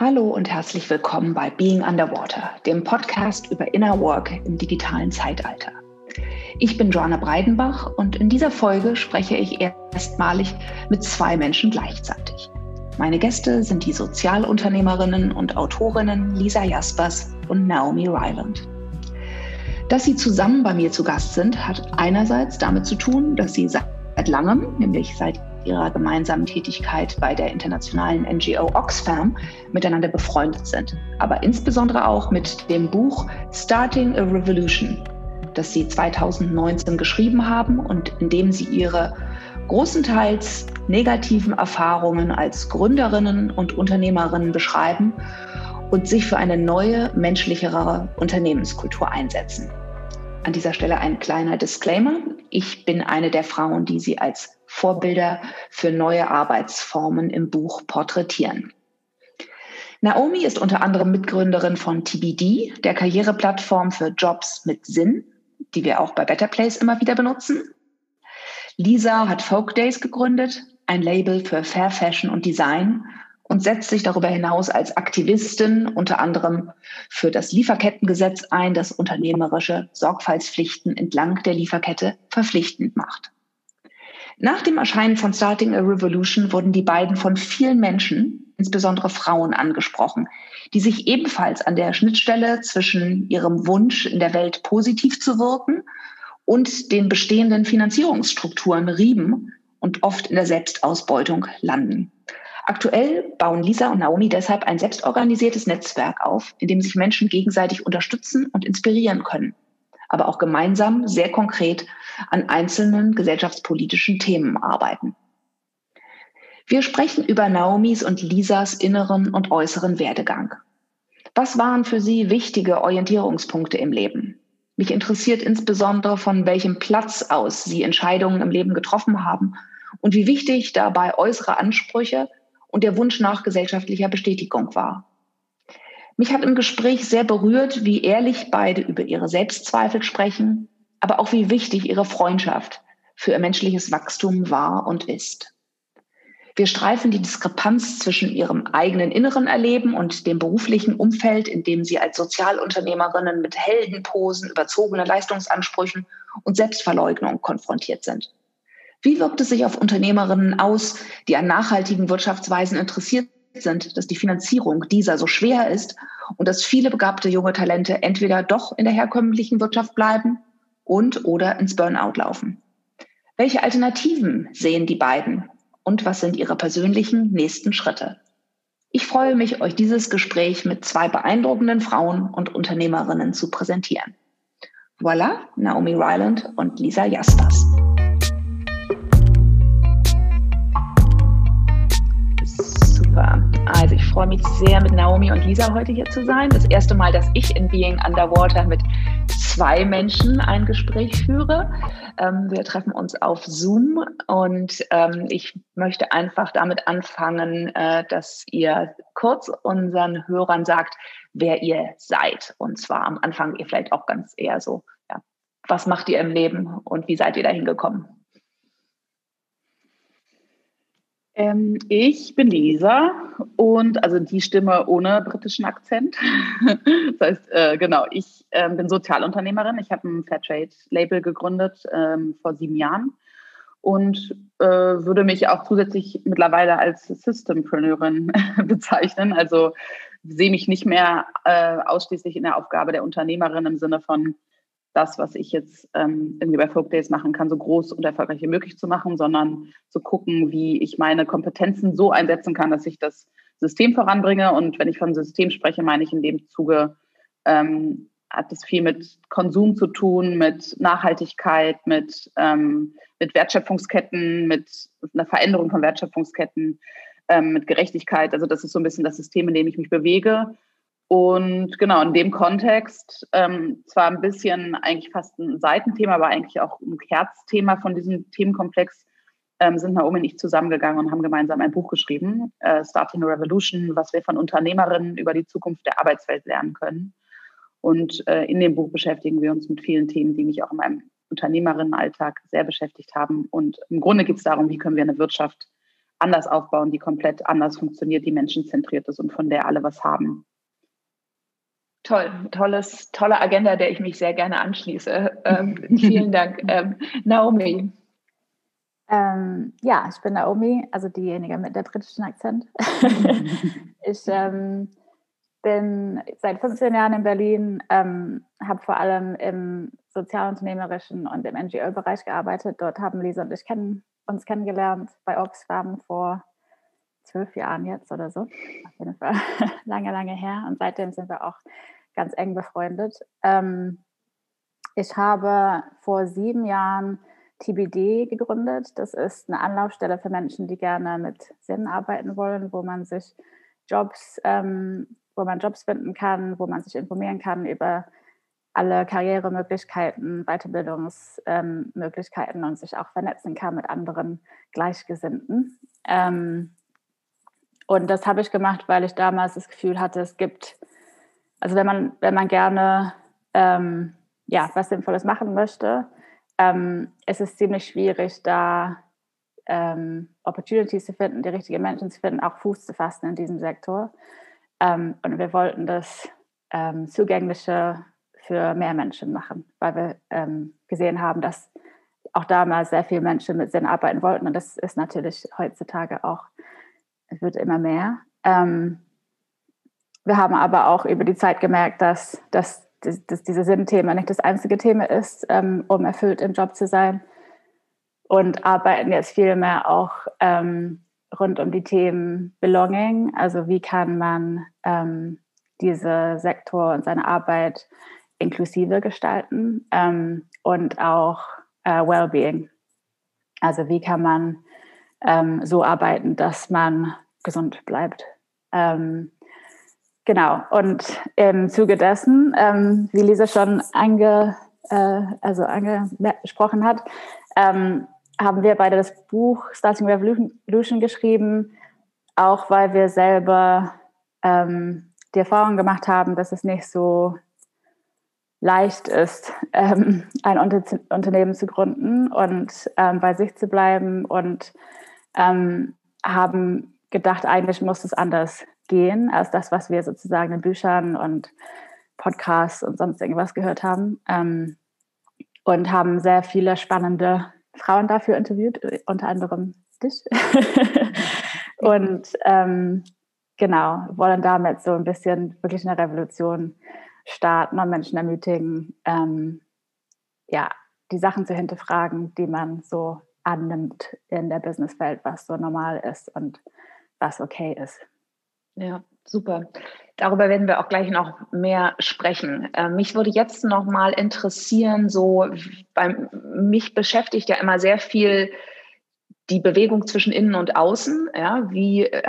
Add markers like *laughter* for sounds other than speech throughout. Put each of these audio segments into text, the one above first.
Hallo und herzlich willkommen bei Being Underwater, dem Podcast über Inner Work im digitalen Zeitalter. Ich bin Joanna Breidenbach und in dieser Folge spreche ich erstmalig mit zwei Menschen gleichzeitig. Meine Gäste sind die Sozialunternehmerinnen und Autorinnen Lisa Jaspers und Naomi Ryland. Dass sie zusammen bei mir zu Gast sind, hat einerseits damit zu tun, dass sie seit langem, nämlich seit ihrer gemeinsamen Tätigkeit bei der internationalen NGO Oxfam miteinander befreundet sind. Aber insbesondere auch mit dem Buch Starting a Revolution, das sie 2019 geschrieben haben und in dem sie ihre großenteils negativen Erfahrungen als Gründerinnen und Unternehmerinnen beschreiben und sich für eine neue, menschlichere Unternehmenskultur einsetzen. An dieser Stelle ein kleiner Disclaimer. Ich bin eine der Frauen, die Sie als Vorbilder für neue Arbeitsformen im Buch porträtieren. Naomi ist unter anderem Mitgründerin von TBD, der Karriereplattform für Jobs mit Sinn, die wir auch bei Better Place immer wieder benutzen. Lisa hat Folk Days gegründet, ein Label für Fair Fashion und Design und setzt sich darüber hinaus als Aktivistin unter anderem für das Lieferkettengesetz ein, das unternehmerische Sorgfaltspflichten entlang der Lieferkette verpflichtend macht. Nach dem Erscheinen von Starting a Revolution wurden die beiden von vielen Menschen, insbesondere Frauen, angesprochen, die sich ebenfalls an der Schnittstelle zwischen ihrem Wunsch, in der Welt positiv zu wirken und den bestehenden Finanzierungsstrukturen rieben und oft in der Selbstausbeutung landen. Aktuell bauen Lisa und Naomi deshalb ein selbstorganisiertes Netzwerk auf, in dem sich Menschen gegenseitig unterstützen und inspirieren können, aber auch gemeinsam sehr konkret an einzelnen gesellschaftspolitischen Themen arbeiten. Wir sprechen über Naomis und Lisas inneren und äußeren Werdegang. Was waren für sie wichtige Orientierungspunkte im Leben? Mich interessiert insbesondere, von welchem Platz aus sie Entscheidungen im Leben getroffen haben und wie wichtig dabei äußere Ansprüche und der Wunsch nach gesellschaftlicher Bestätigung war. Mich hat im Gespräch sehr berührt, wie ehrlich beide über ihre Selbstzweifel sprechen, aber auch wie wichtig ihre Freundschaft für ihr menschliches Wachstum war und ist. Wir streifen die Diskrepanz zwischen ihrem eigenen inneren Erleben und dem beruflichen Umfeld, in dem sie als Sozialunternehmerinnen mit Heldenposen, überzogenen Leistungsansprüchen und Selbstverleugnung konfrontiert sind. Wie wirkt es sich auf Unternehmerinnen aus, die an nachhaltigen Wirtschaftsweisen interessiert sind, dass die Finanzierung dieser so schwer ist und dass viele begabte junge Talente entweder doch in der herkömmlichen Wirtschaft bleiben und oder ins Burnout laufen? Welche Alternativen sehen die beiden und was sind ihre persönlichen nächsten Schritte? Ich freue mich, euch dieses Gespräch mit zwei beeindruckenden Frauen und Unternehmerinnen zu präsentieren. Voilà, Naomi Ryland und Lisa Jaspers. Super. Also ich freue mich sehr, mit Naomi und Lisa heute hier zu sein. Das erste Mal, dass ich in Being Underwater mit zwei Menschen ein Gespräch führe. Ähm, wir treffen uns auf Zoom und ähm, ich möchte einfach damit anfangen, äh, dass ihr kurz unseren Hörern sagt, wer ihr seid. Und zwar am Anfang ihr vielleicht auch ganz eher so, ja, was macht ihr im Leben und wie seid ihr dahin gekommen? Ähm, ich bin Lisa und also die Stimme ohne britischen Akzent. *laughs* das heißt, äh, genau, ich äh, bin Sozialunternehmerin. Ich habe ein Fairtrade-Label gegründet ähm, vor sieben Jahren und äh, würde mich auch zusätzlich mittlerweile als Systempreneurin *laughs* bezeichnen. Also sehe mich nicht mehr äh, ausschließlich in der Aufgabe der Unternehmerin im Sinne von das, was ich jetzt ähm, irgendwie bei Folk Days machen kann, so groß und erfolgreich wie möglich zu machen, sondern zu gucken, wie ich meine Kompetenzen so einsetzen kann, dass ich das System voranbringe. Und wenn ich von System spreche, meine ich in dem Zuge, ähm, hat es viel mit Konsum zu tun, mit Nachhaltigkeit, mit, ähm, mit Wertschöpfungsketten, mit einer Veränderung von Wertschöpfungsketten, ähm, mit Gerechtigkeit. Also das ist so ein bisschen das System, in dem ich mich bewege. Und genau, in dem Kontext, ähm, zwar ein bisschen eigentlich fast ein Seitenthema, aber eigentlich auch ein Herzthema von diesem Themenkomplex, ähm, sind Naomi und ich zusammengegangen und haben gemeinsam ein Buch geschrieben, äh, Starting a Revolution, was wir von Unternehmerinnen über die Zukunft der Arbeitswelt lernen können. Und äh, in dem Buch beschäftigen wir uns mit vielen Themen, die mich auch in meinem Unternehmerinnenalltag sehr beschäftigt haben. Und im Grunde geht es darum, wie können wir eine Wirtschaft anders aufbauen, die komplett anders funktioniert, die menschenzentriert ist und von der alle was haben. Toll, tolles, tolle Agenda, der ich mich sehr gerne anschließe. Ähm, *laughs* vielen Dank. Ähm, Naomi. Ähm, ja, ich bin Naomi, also diejenige mit der britischen Akzent. *laughs* ich ähm, bin seit 15 Jahren in Berlin, ähm, habe vor allem im sozialunternehmerischen und im NGO-Bereich gearbeitet. Dort haben Lisa und ich kennen, uns kennengelernt bei Oxfam vor zwölf Jahren jetzt oder so. Auf jeden Fall *laughs* lange, lange her. Und seitdem sind wir auch ganz eng befreundet. Ähm, ich habe vor sieben Jahren TBD gegründet. Das ist eine Anlaufstelle für Menschen, die gerne mit Sinn arbeiten wollen, wo man sich Jobs, ähm, wo man Jobs finden kann, wo man sich informieren kann über alle Karrieremöglichkeiten, Weiterbildungsmöglichkeiten ähm, und sich auch vernetzen kann mit anderen Gleichgesinnten. Ähm, und das habe ich gemacht, weil ich damals das Gefühl hatte, es gibt, also wenn man, wenn man gerne ähm, ja, was Sinnvolles machen möchte, ähm, es ist ziemlich schwierig, da ähm, Opportunities zu finden, die richtigen Menschen zu finden, auch Fuß zu fassen in diesem Sektor. Ähm, und wir wollten das ähm, zugänglicher für mehr Menschen machen, weil wir ähm, gesehen haben, dass auch damals sehr viele Menschen mit Sinn arbeiten wollten. Und das ist natürlich heutzutage auch es wird immer mehr. Ähm, wir haben aber auch über die Zeit gemerkt, dass, dass, dass, dieses Sinnthema nicht das einzige Thema ist, ähm, um erfüllt im Job zu sein. Und arbeiten jetzt viel mehr auch ähm, rund um die Themen Belonging. Also wie kann man ähm, diese Sektor und seine Arbeit inklusiver gestalten ähm, und auch äh, Wellbeing. Also wie kann man ähm, so arbeiten, dass man gesund bleibt. Ähm, genau, und im Zuge dessen, ähm, wie Lisa schon ange, äh, also angesprochen hat, ähm, haben wir beide das Buch Starting Revolution geschrieben, auch weil wir selber ähm, die Erfahrung gemacht haben, dass es nicht so leicht ist, ähm, ein Unter Unternehmen zu gründen und ähm, bei sich zu bleiben und ähm, haben gedacht, eigentlich muss es anders gehen als das, was wir sozusagen in Büchern und Podcasts und sonst irgendwas gehört haben. Ähm, und haben sehr viele spannende Frauen dafür interviewt, unter anderem dich. *laughs* und ähm, genau, wollen damit so ein bisschen wirklich eine Revolution starten und Menschen ermutigen, ähm, ja, die Sachen zu hinterfragen, die man so annimmt in der Businesswelt, was so normal ist und was okay ist. Ja, super. Darüber werden wir auch gleich noch mehr sprechen. Äh, mich würde jetzt noch mal interessieren, so beim mich beschäftigt ja immer sehr viel die Bewegung zwischen innen und außen. Ja, wie äh,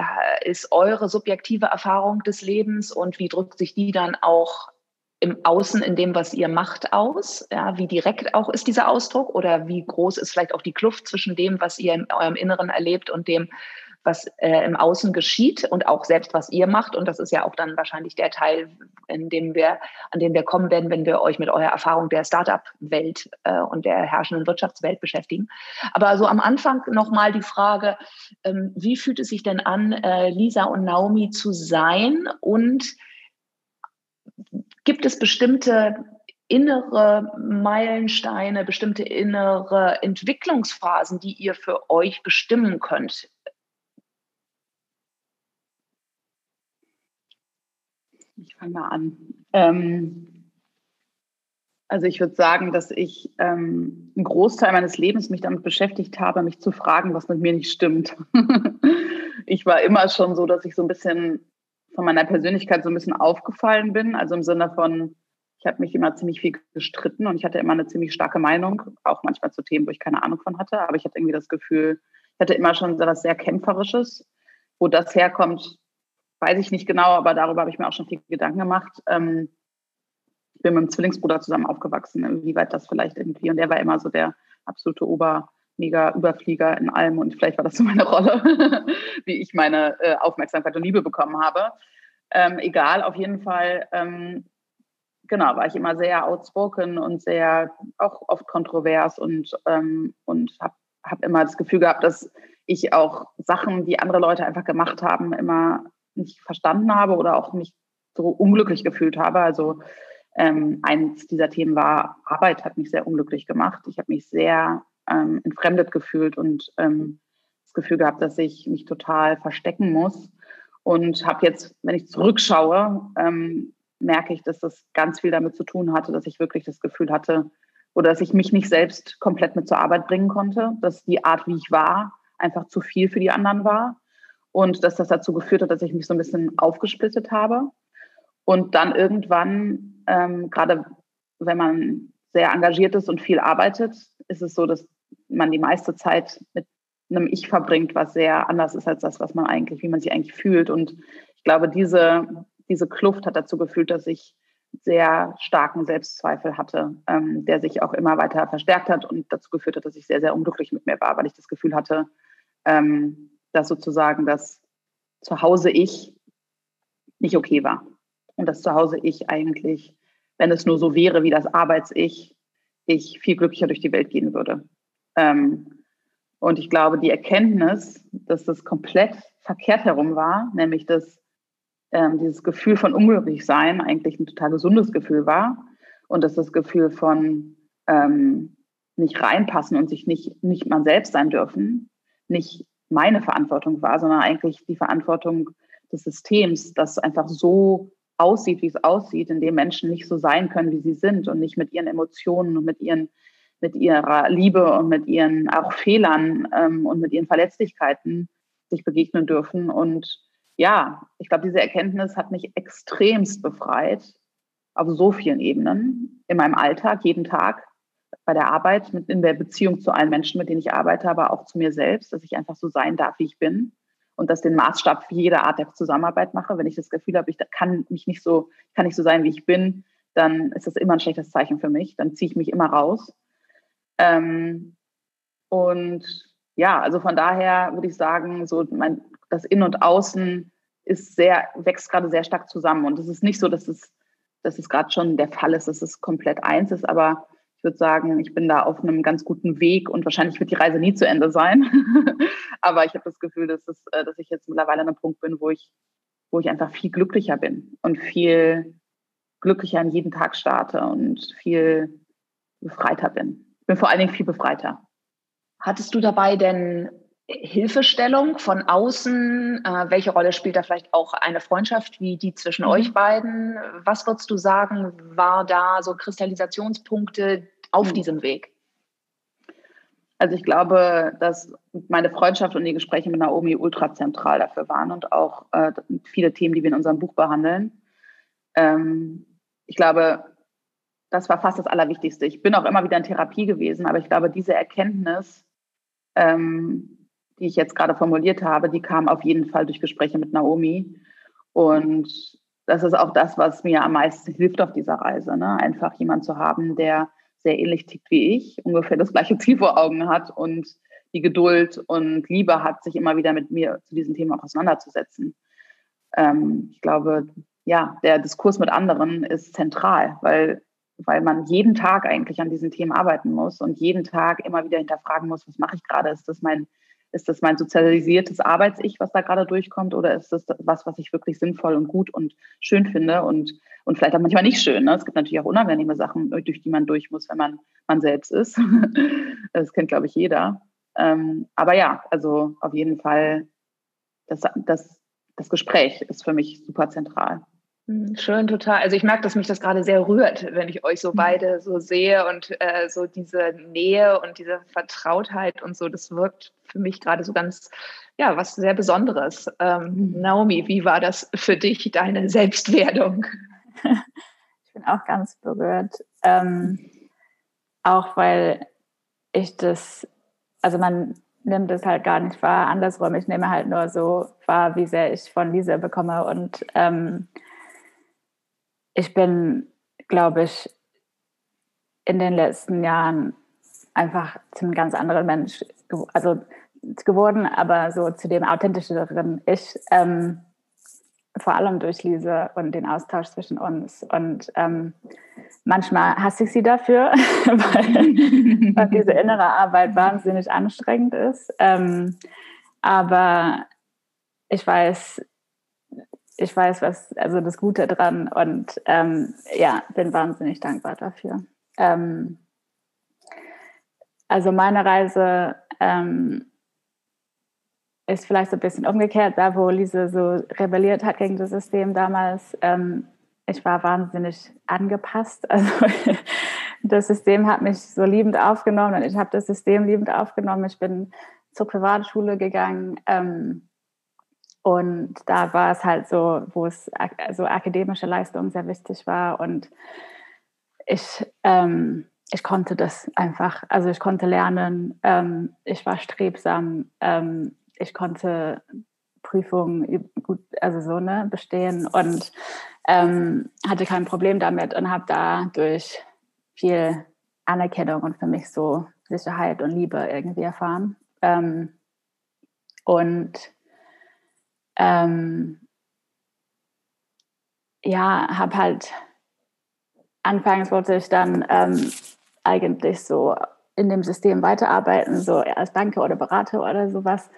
ist eure subjektive Erfahrung des Lebens und wie drückt sich die dann auch im Außen in dem, was ihr macht, aus? Ja, wie direkt auch ist dieser Ausdruck oder wie groß ist vielleicht auch die Kluft zwischen dem, was ihr in eurem Inneren erlebt und dem, was äh, im Außen geschieht und auch selbst, was ihr macht. Und das ist ja auch dann wahrscheinlich der Teil, in dem wir, an dem wir kommen werden, wenn wir euch mit eurer Erfahrung der Startup-Welt äh, und der herrschenden Wirtschaftswelt beschäftigen. Aber so am Anfang nochmal die Frage, ähm, wie fühlt es sich denn an, äh, Lisa und Naomi zu sein? Und gibt es bestimmte innere Meilensteine, bestimmte innere Entwicklungsphasen, die ihr für euch bestimmen könnt Ich fange mal an. Ähm, also ich würde sagen, dass ich ähm, einen Großteil meines Lebens mich damit beschäftigt habe, mich zu fragen, was mit mir nicht stimmt. *laughs* ich war immer schon so, dass ich so ein bisschen von meiner Persönlichkeit so ein bisschen aufgefallen bin. Also im Sinne von, ich habe mich immer ziemlich viel gestritten und ich hatte immer eine ziemlich starke Meinung, auch manchmal zu Themen, wo ich keine Ahnung von hatte. Aber ich hatte irgendwie das Gefühl, ich hatte immer schon so etwas sehr Kämpferisches. Wo das herkommt, weiß ich nicht genau, aber darüber habe ich mir auch schon viel Gedanken gemacht. Ähm, ich bin mit einem Zwillingsbruder zusammen aufgewachsen, wie weit das vielleicht irgendwie, und der war immer so der absolute Ober, mega Überflieger in allem und vielleicht war das so meine Rolle, *laughs* wie ich meine äh, Aufmerksamkeit und Liebe bekommen habe. Ähm, egal, auf jeden Fall, ähm, genau, war ich immer sehr outspoken und sehr auch oft kontrovers und, ähm, und habe hab immer das Gefühl gehabt, dass ich auch Sachen, die andere Leute einfach gemacht haben, immer nicht verstanden habe oder auch mich so unglücklich gefühlt habe. Also ähm, eins dieser Themen war, Arbeit hat mich sehr unglücklich gemacht. Ich habe mich sehr ähm, entfremdet gefühlt und ähm, das Gefühl gehabt, dass ich mich total verstecken muss. Und habe jetzt, wenn ich zurückschaue, ähm, merke ich, dass das ganz viel damit zu tun hatte, dass ich wirklich das Gefühl hatte, oder dass ich mich nicht selbst komplett mit zur Arbeit bringen konnte, dass die Art, wie ich war, einfach zu viel für die anderen war und dass das dazu geführt hat, dass ich mich so ein bisschen aufgesplittet habe. Und dann irgendwann, ähm, gerade wenn man sehr engagiert ist und viel arbeitet, ist es so, dass man die meiste Zeit mit einem Ich verbringt, was sehr anders ist als das, was man eigentlich, wie man sich eigentlich fühlt. Und ich glaube, diese, diese Kluft hat dazu geführt, dass ich sehr starken Selbstzweifel hatte, ähm, der sich auch immer weiter verstärkt hat und dazu geführt hat, dass ich sehr, sehr unglücklich mit mir war, weil ich das Gefühl hatte, ähm, dass sozusagen das Zuhause ich nicht okay war. Und das Zuhause ich eigentlich, wenn es nur so wäre wie das Arbeits-Ich, ich viel glücklicher durch die Welt gehen würde. Ähm, und ich glaube, die Erkenntnis, dass das komplett verkehrt herum war, nämlich dass ähm, dieses Gefühl von Unglücklichsein eigentlich ein total gesundes Gefühl war und dass das Gefühl von ähm, nicht reinpassen und sich nicht, nicht man selbst sein dürfen, nicht meine Verantwortung war, sondern eigentlich die Verantwortung des Systems, das einfach so aussieht, wie es aussieht, in dem Menschen nicht so sein können, wie sie sind und nicht mit ihren Emotionen und mit ihren mit ihrer Liebe und mit ihren auch Fehlern ähm, und mit ihren Verletzlichkeiten sich begegnen dürfen. Und ja, ich glaube, diese Erkenntnis hat mich extremst befreit auf so vielen Ebenen in meinem Alltag, jeden Tag bei der Arbeit, mit, in der Beziehung zu allen Menschen, mit denen ich arbeite, aber auch zu mir selbst, dass ich einfach so sein darf, wie ich bin und das den Maßstab für jede Art der Zusammenarbeit mache. Wenn ich das Gefühl habe, ich kann mich nicht so, kann nicht so sein, wie ich bin, dann ist das immer ein schlechtes Zeichen für mich. Dann ziehe ich mich immer raus. Ähm, und ja, also von daher würde ich sagen, so mein, das In und Außen ist sehr, wächst gerade sehr stark zusammen. Und es ist nicht so, dass es, dass es gerade schon der Fall ist, dass es komplett eins ist, aber ich würde sagen, ich bin da auf einem ganz guten Weg und wahrscheinlich wird die Reise nie zu Ende sein. *laughs* Aber ich habe das Gefühl, dass, es, äh, dass ich jetzt mittlerweile an einem Punkt bin, wo ich, wo ich einfach viel glücklicher bin und viel glücklicher an jeden Tag starte und viel befreiter bin. Ich bin vor allen Dingen viel befreiter. Hattest du dabei denn Hilfestellung von außen? Äh, welche Rolle spielt da vielleicht auch eine Freundschaft wie die zwischen mhm. euch beiden? Was würdest du sagen, war da so Kristallisationspunkte auf mhm. diesem Weg? Also ich glaube, dass meine Freundschaft und die Gespräche mit Naomi ultra zentral dafür waren und auch äh, viele Themen, die wir in unserem Buch behandeln. Ähm, ich glaube, das war fast das Allerwichtigste. Ich bin auch immer wieder in Therapie gewesen, aber ich glaube, diese Erkenntnis, ähm, die ich jetzt gerade formuliert habe, die kam auf jeden Fall durch Gespräche mit Naomi. Und das ist auch das, was mir am meisten hilft auf dieser Reise. Ne? Einfach jemand zu haben, der sehr ähnlich tickt wie ich, ungefähr das gleiche Ziel vor Augen hat und die Geduld und Liebe hat, sich immer wieder mit mir zu diesem Thema auseinanderzusetzen. Ähm, ich glaube, ja, der Diskurs mit anderen ist zentral, weil, weil man jeden Tag eigentlich an diesen Themen arbeiten muss und jeden Tag immer wieder hinterfragen muss, was mache ich gerade? Ist das mein ist das mein sozialisiertes Arbeits-Ich, was da gerade durchkommt, oder ist das was, was ich wirklich sinnvoll und gut und schön finde und, und vielleicht auch manchmal nicht schön? Ne? Es gibt natürlich auch unangenehme Sachen, durch die man durch muss, wenn man man selbst ist. *laughs* das kennt, glaube ich, jeder. Ähm, aber ja, also auf jeden Fall, das, das, das Gespräch ist für mich super zentral. Hm, schön, total. Also ich merke, dass mich das gerade sehr rührt, wenn ich euch so mhm. beide so sehe und äh, so diese Nähe und diese Vertrautheit und so, das wirkt für mich gerade so ganz, ja, was sehr Besonderes. Ähm, mhm. Naomi, wie war das für dich, deine Selbstwerdung? *laughs* Ich bin auch ganz berührt. Ähm, auch weil ich das, also man nimmt es halt gar nicht wahr, andersrum. Ich nehme halt nur so wahr, wie sehr ich von Lisa bekomme und ähm, ich bin, glaube ich, in den letzten Jahren einfach zu einem ganz anderen Mensch, also geworden, aber so zu dem authentischeren Ich, ähm, vor allem durch Lise und den Austausch zwischen uns. Und ähm, manchmal hasse ich sie dafür, *laughs* weil, *laughs* weil, diese innere Arbeit wahnsinnig anstrengend ist. Ähm, aber ich weiß, ich weiß, was, also das Gute dran und ähm, ja, bin wahnsinnig dankbar dafür. Ähm, also meine Reise ähm, ist vielleicht so ein bisschen umgekehrt, da wo Lise so rebelliert hat gegen das System damals. Ähm, ich war wahnsinnig angepasst. *laughs* Also das System hat mich so liebend aufgenommen und ich habe das System liebend aufgenommen. Ich bin zur Privatschule gegangen ähm, und da war es halt so, wo es so akademische Leistung sehr wichtig war und ich ähm, ich konnte das einfach. Also ich konnte lernen, ähm, ich war strebsam, ähm, ich konnte Prüfungen gut, also so ne, bestehen und ähm, hatte kein Problem damit und habe dadurch viel Anerkennung und für mich so Sicherheit und Liebe irgendwie erfahren. Ähm, und ähm, ja, habe halt anfangs wollte ich dann ähm, eigentlich so in dem System weiterarbeiten, so als Banker oder Berater oder sowas,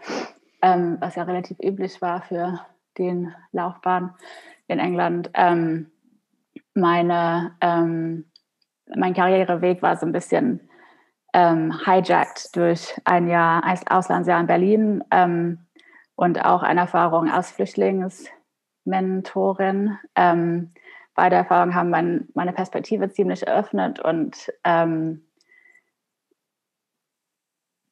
ähm, was ja relativ üblich war für den Laufbahn in England. Ähm, meine, ähm, mein Karriereweg war so ein bisschen ähm, hijacked durch ein Jahr, ein Auslandsjahr in Berlin ähm, und auch eine Erfahrung als Flüchtlingsmentorin. Ähm, beide Erfahrungen haben mein, meine Perspektive ziemlich eröffnet und ähm,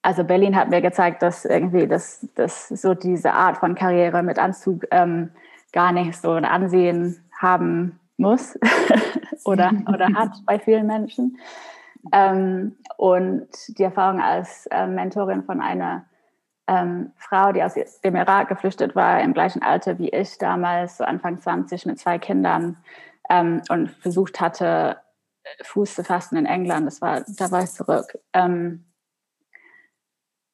also Berlin hat mir gezeigt, dass irgendwie das, das so diese Art von Karriere mit Anzug ähm, gar nicht so ein Ansehen haben muss *laughs* oder, oder *laughs* hat bei vielen Menschen. Ähm, und die Erfahrung als äh, Mentorin von einer ähm, Frau, die aus dem Irak geflüchtet war, im gleichen Alter wie ich damals, so Anfang 20 mit zwei Kindern, ähm, und versucht hatte, Fuß zu fassen in England. Das war, da war ich zurück. Ähm,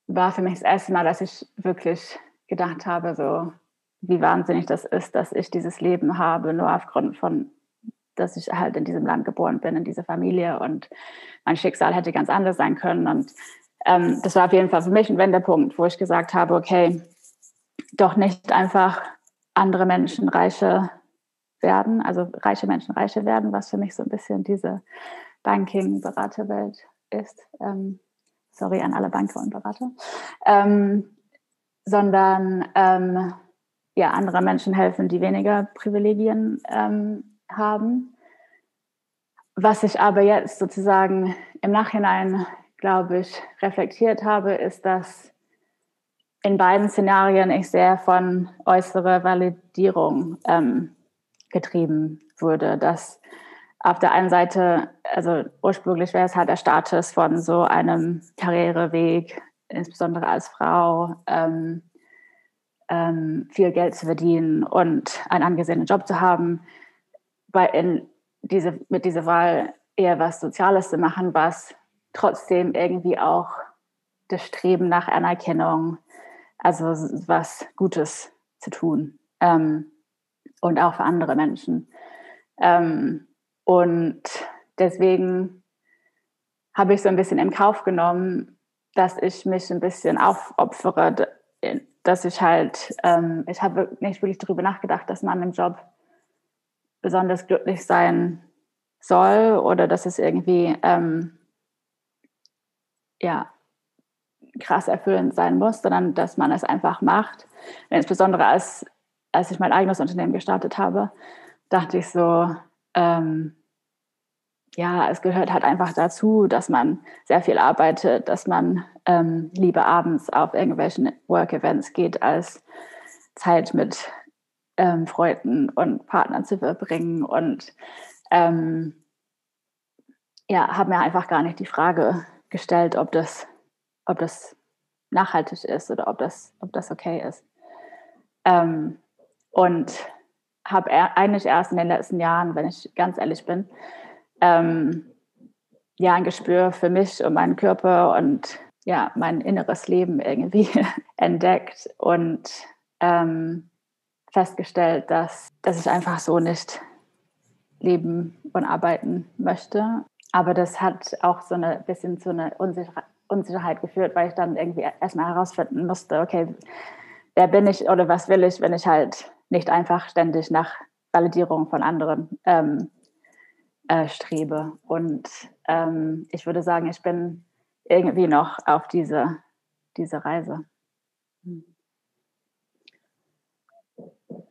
war für mich das erste Mal, dass ich wirklich gedacht habe, so wie wahnsinnig das ist, dass ich dieses Leben habe, nur aufgrund von, dass ich halt in diesem Land geboren bin, in dieser Familie und mein Schicksal hätte ganz anders sein können. Und ähm, das war auf jeden Fall für mich ein Wendepunkt, wo ich gesagt habe, okay, doch nicht einfach andere Menschen reiche werden, also reiche Menschen reiche werden, was für mich so ein bisschen diese Banking-Beraterwelt ist. Ähm, sorry an alle Banker und Berater. Ähm, sondern ähm, ja, andere Menschen helfen, die weniger Privilegien ähm, haben. Was ich aber jetzt sozusagen im Nachhinein, glaube ich, reflektiert habe, ist, dass in beiden Szenarien ich sehr von äußerer Validierung ähm, getrieben wurde, dass auf der einen Seite, also ursprünglich wäre es halt der Status von so einem Karriereweg, insbesondere als Frau, ähm, ähm, viel Geld zu verdienen und einen angesehenen Job zu haben, bei in diese, mit dieser Wahl eher was Soziales zu machen, was trotzdem irgendwie auch das Streben nach Anerkennung, also was Gutes zu tun. Ähm, und auch für andere Menschen. Ähm, und deswegen habe ich so ein bisschen in Kauf genommen, dass ich mich ein bisschen aufopfere, dass ich halt, ähm, ich habe nicht wirklich darüber nachgedacht, dass man im Job besonders glücklich sein soll oder dass es irgendwie ähm, ja krass erfüllend sein muss, sondern dass man es einfach macht. Insbesondere als als ich mein eigenes Unternehmen gestartet habe, dachte ich so, ähm, ja, es gehört halt einfach dazu, dass man sehr viel arbeitet, dass man ähm, lieber abends auf irgendwelchen Work-Events geht, als Zeit mit ähm, Freunden und Partnern zu verbringen. Und ähm, ja, habe mir einfach gar nicht die Frage gestellt, ob das, ob das nachhaltig ist oder ob das, ob das okay ist. Ähm, und habe eigentlich erst in den letzten Jahren, wenn ich ganz ehrlich bin, ähm, ja, ein Gespür für mich und meinen Körper und ja, mein inneres Leben irgendwie *laughs* entdeckt und ähm, festgestellt, dass, dass ich einfach so nicht leben und arbeiten möchte. Aber das hat auch so ein bisschen so eine Unsicherheit geführt, weil ich dann irgendwie erstmal herausfinden musste, okay, wer bin ich oder was will ich, wenn ich halt nicht einfach ständig nach Validierung von anderen ähm, äh, strebe. Und ähm, ich würde sagen, ich bin irgendwie noch auf diese, diese Reise.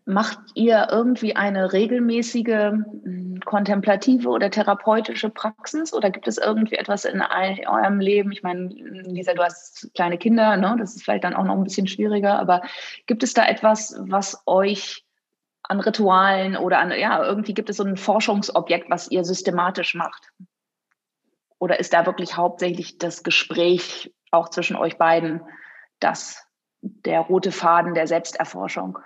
Macht ihr irgendwie eine regelmäßige hm, kontemplative oder therapeutische Praxis oder gibt es irgendwie etwas in eurem Leben? Ich meine, Lisa, du hast kleine Kinder, ne? das ist vielleicht dann auch noch ein bisschen schwieriger, aber gibt es da etwas, was euch an Ritualen oder an, ja, irgendwie gibt es so ein Forschungsobjekt, was ihr systematisch macht? Oder ist da wirklich hauptsächlich das Gespräch auch zwischen euch beiden das der rote Faden der Selbsterforschung?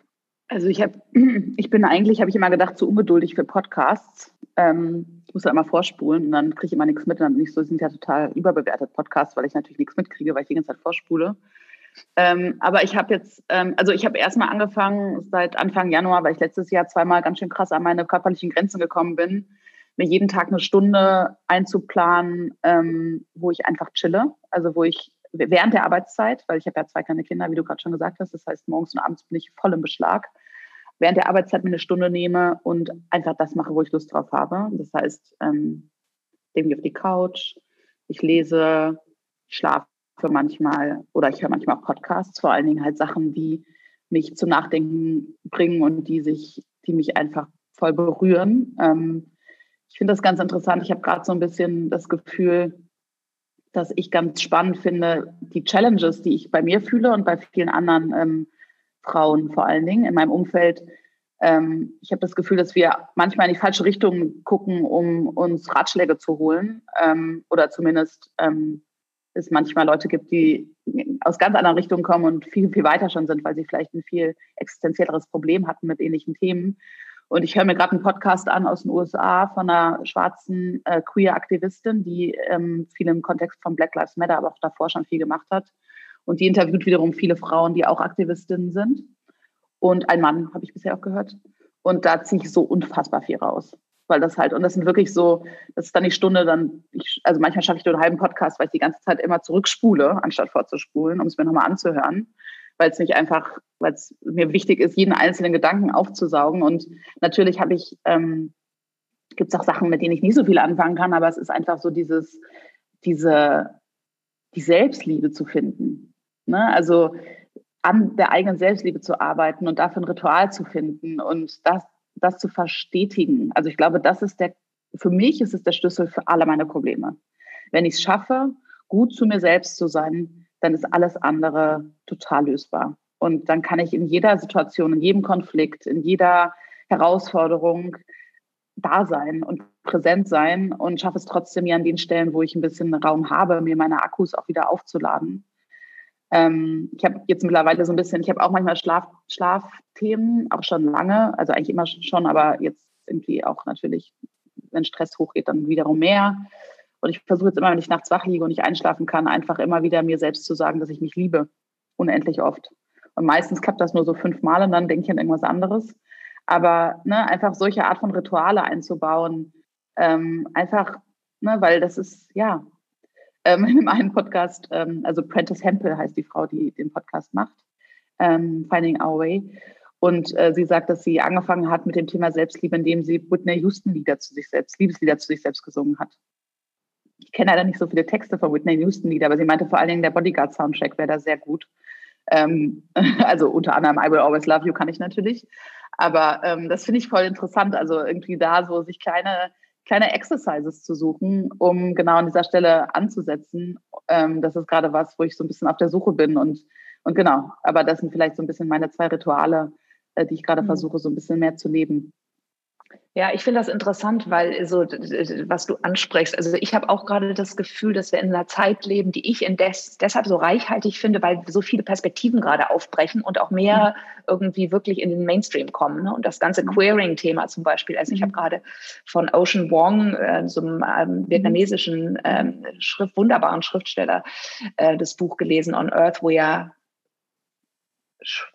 Also ich habe, *clears throat* ich bin eigentlich, habe ich immer gedacht, zu ungeduldig für Podcasts. Ähm, ich muss ja immer vorspulen und dann kriege ich immer nichts mit. Und dann bin ich so, sind ja total überbewertet Podcasts, weil ich natürlich nichts mitkriege, weil ich die ganze Zeit vorspule. Ähm, aber ich habe jetzt, ähm, also ich habe erstmal angefangen seit Anfang Januar, weil ich letztes Jahr zweimal ganz schön krass an meine körperlichen Grenzen gekommen bin, mir jeden Tag eine Stunde einzuplanen, ähm, wo ich einfach chille. Also wo ich während der Arbeitszeit, weil ich habe ja zwei kleine Kinder, wie du gerade schon gesagt hast, das heißt morgens und abends bin ich voll im Beschlag, während der Arbeitszeit mir eine Stunde nehme und einfach das mache, wo ich Lust drauf habe. Das heißt, ähm, irgendwie auf die Couch, ich lese, ich schlafe manchmal oder ich höre manchmal auch Podcasts, vor allen Dingen halt Sachen, die mich zum Nachdenken bringen und die sich, die mich einfach voll berühren. Ähm, ich finde das ganz interessant. Ich habe gerade so ein bisschen das Gefühl, dass ich ganz spannend finde, die Challenges, die ich bei mir fühle und bei vielen anderen ähm, Frauen vor allen Dingen in meinem Umfeld. Ähm, ich habe das Gefühl, dass wir manchmal in die falsche Richtung gucken, um uns Ratschläge zu holen ähm, oder zumindest ähm, es manchmal Leute gibt, die aus ganz anderen Richtungen kommen und viel, viel weiter schon sind, weil sie vielleicht ein viel existenzielleres Problem hatten mit ähnlichen Themen. Und ich höre mir gerade einen Podcast an aus den USA von einer schwarzen äh, Queer-Aktivistin, die ähm, viel im Kontext von Black Lives Matter, aber auch davor schon viel gemacht hat. Und die interviewt wiederum viele Frauen, die auch Aktivistinnen sind. Und ein Mann, habe ich bisher auch gehört. Und da ziehe ich so unfassbar viel raus. Weil das halt, und das sind wirklich so, das ist dann die Stunde, dann, ich, also manchmal schaffe ich nur einen halben Podcast, weil ich die ganze Zeit immer zurückspule, anstatt vorzuspulen, um es mir nochmal anzuhören weil es mich einfach, weil es mir wichtig ist, jeden einzelnen Gedanken aufzusaugen. Und natürlich habe ich, ähm, gibt es auch Sachen, mit denen ich nicht so viel anfangen kann, aber es ist einfach so dieses, diese, die Selbstliebe zu finden. Ne? Also an der eigenen Selbstliebe zu arbeiten und dafür ein Ritual zu finden und das, das zu verstetigen. Also ich glaube, das ist der, für mich ist es der Schlüssel für alle meine Probleme. Wenn ich es schaffe, gut zu mir selbst zu sein, dann ist alles andere total lösbar. Und dann kann ich in jeder Situation, in jedem Konflikt, in jeder Herausforderung da sein und präsent sein und schaffe es trotzdem mir an den Stellen, wo ich ein bisschen Raum habe, mir meine Akkus auch wieder aufzuladen. Ähm, ich habe jetzt mittlerweile so ein bisschen, ich habe auch manchmal Schlaf, Schlafthemen, auch schon lange, also eigentlich immer schon, aber jetzt irgendwie auch natürlich, wenn Stress hochgeht, dann wiederum mehr. Und ich versuche jetzt immer, wenn ich nachts wach liege und nicht einschlafen kann, einfach immer wieder mir selbst zu sagen, dass ich mich liebe. Unendlich oft. Und meistens klappt das nur so fünfmal und dann denke ich an irgendwas anderes. Aber ne, einfach solche Art von Rituale einzubauen, ähm, einfach, ne, weil das ist, ja, ähm, *laughs* in einem Podcast, ähm, also Prentice Hempel heißt die Frau, die den Podcast macht, ähm, Finding Our Way. Und äh, sie sagt, dass sie angefangen hat mit dem Thema Selbstliebe, indem sie Whitney Houston Lieder zu sich selbst, Liebeslieder zu sich selbst gesungen hat ich kenne leider nicht so viele Texte von Whitney Houston Lieder, aber sie meinte vor allen Dingen, der Bodyguard Soundtrack wäre da sehr gut. Ähm, *laughs* also unter anderem I Will Always Love You kann ich natürlich. Aber ähm, das finde ich voll interessant. Also irgendwie da so sich kleine, kleine Exercises zu suchen, um genau an dieser Stelle anzusetzen. Ähm, das ist gerade was, wo ich so ein bisschen auf der Suche bin. Und, und genau, aber das sind vielleicht so ein bisschen meine zwei Rituale, äh, die ich gerade mhm. versuche, so ein bisschen mehr zu leben. Ja, ich finde das interessant, weil so, was du ansprichst, also ich habe auch gerade das Gefühl, dass wir in einer Zeit leben, die ich indes deshalb so reichhaltig finde, weil so viele Perspektiven gerade aufbrechen und auch mehr mhm. irgendwie wirklich in den Mainstream kommen. Ne? Und das ganze mhm. Queering-Thema zum Beispiel. Also ich habe mhm. gerade von Ocean Wong, äh, so einem ähm, vietnamesischen ähm, Schrift, wunderbaren Schriftsteller, äh, das Buch gelesen, On Earth We Are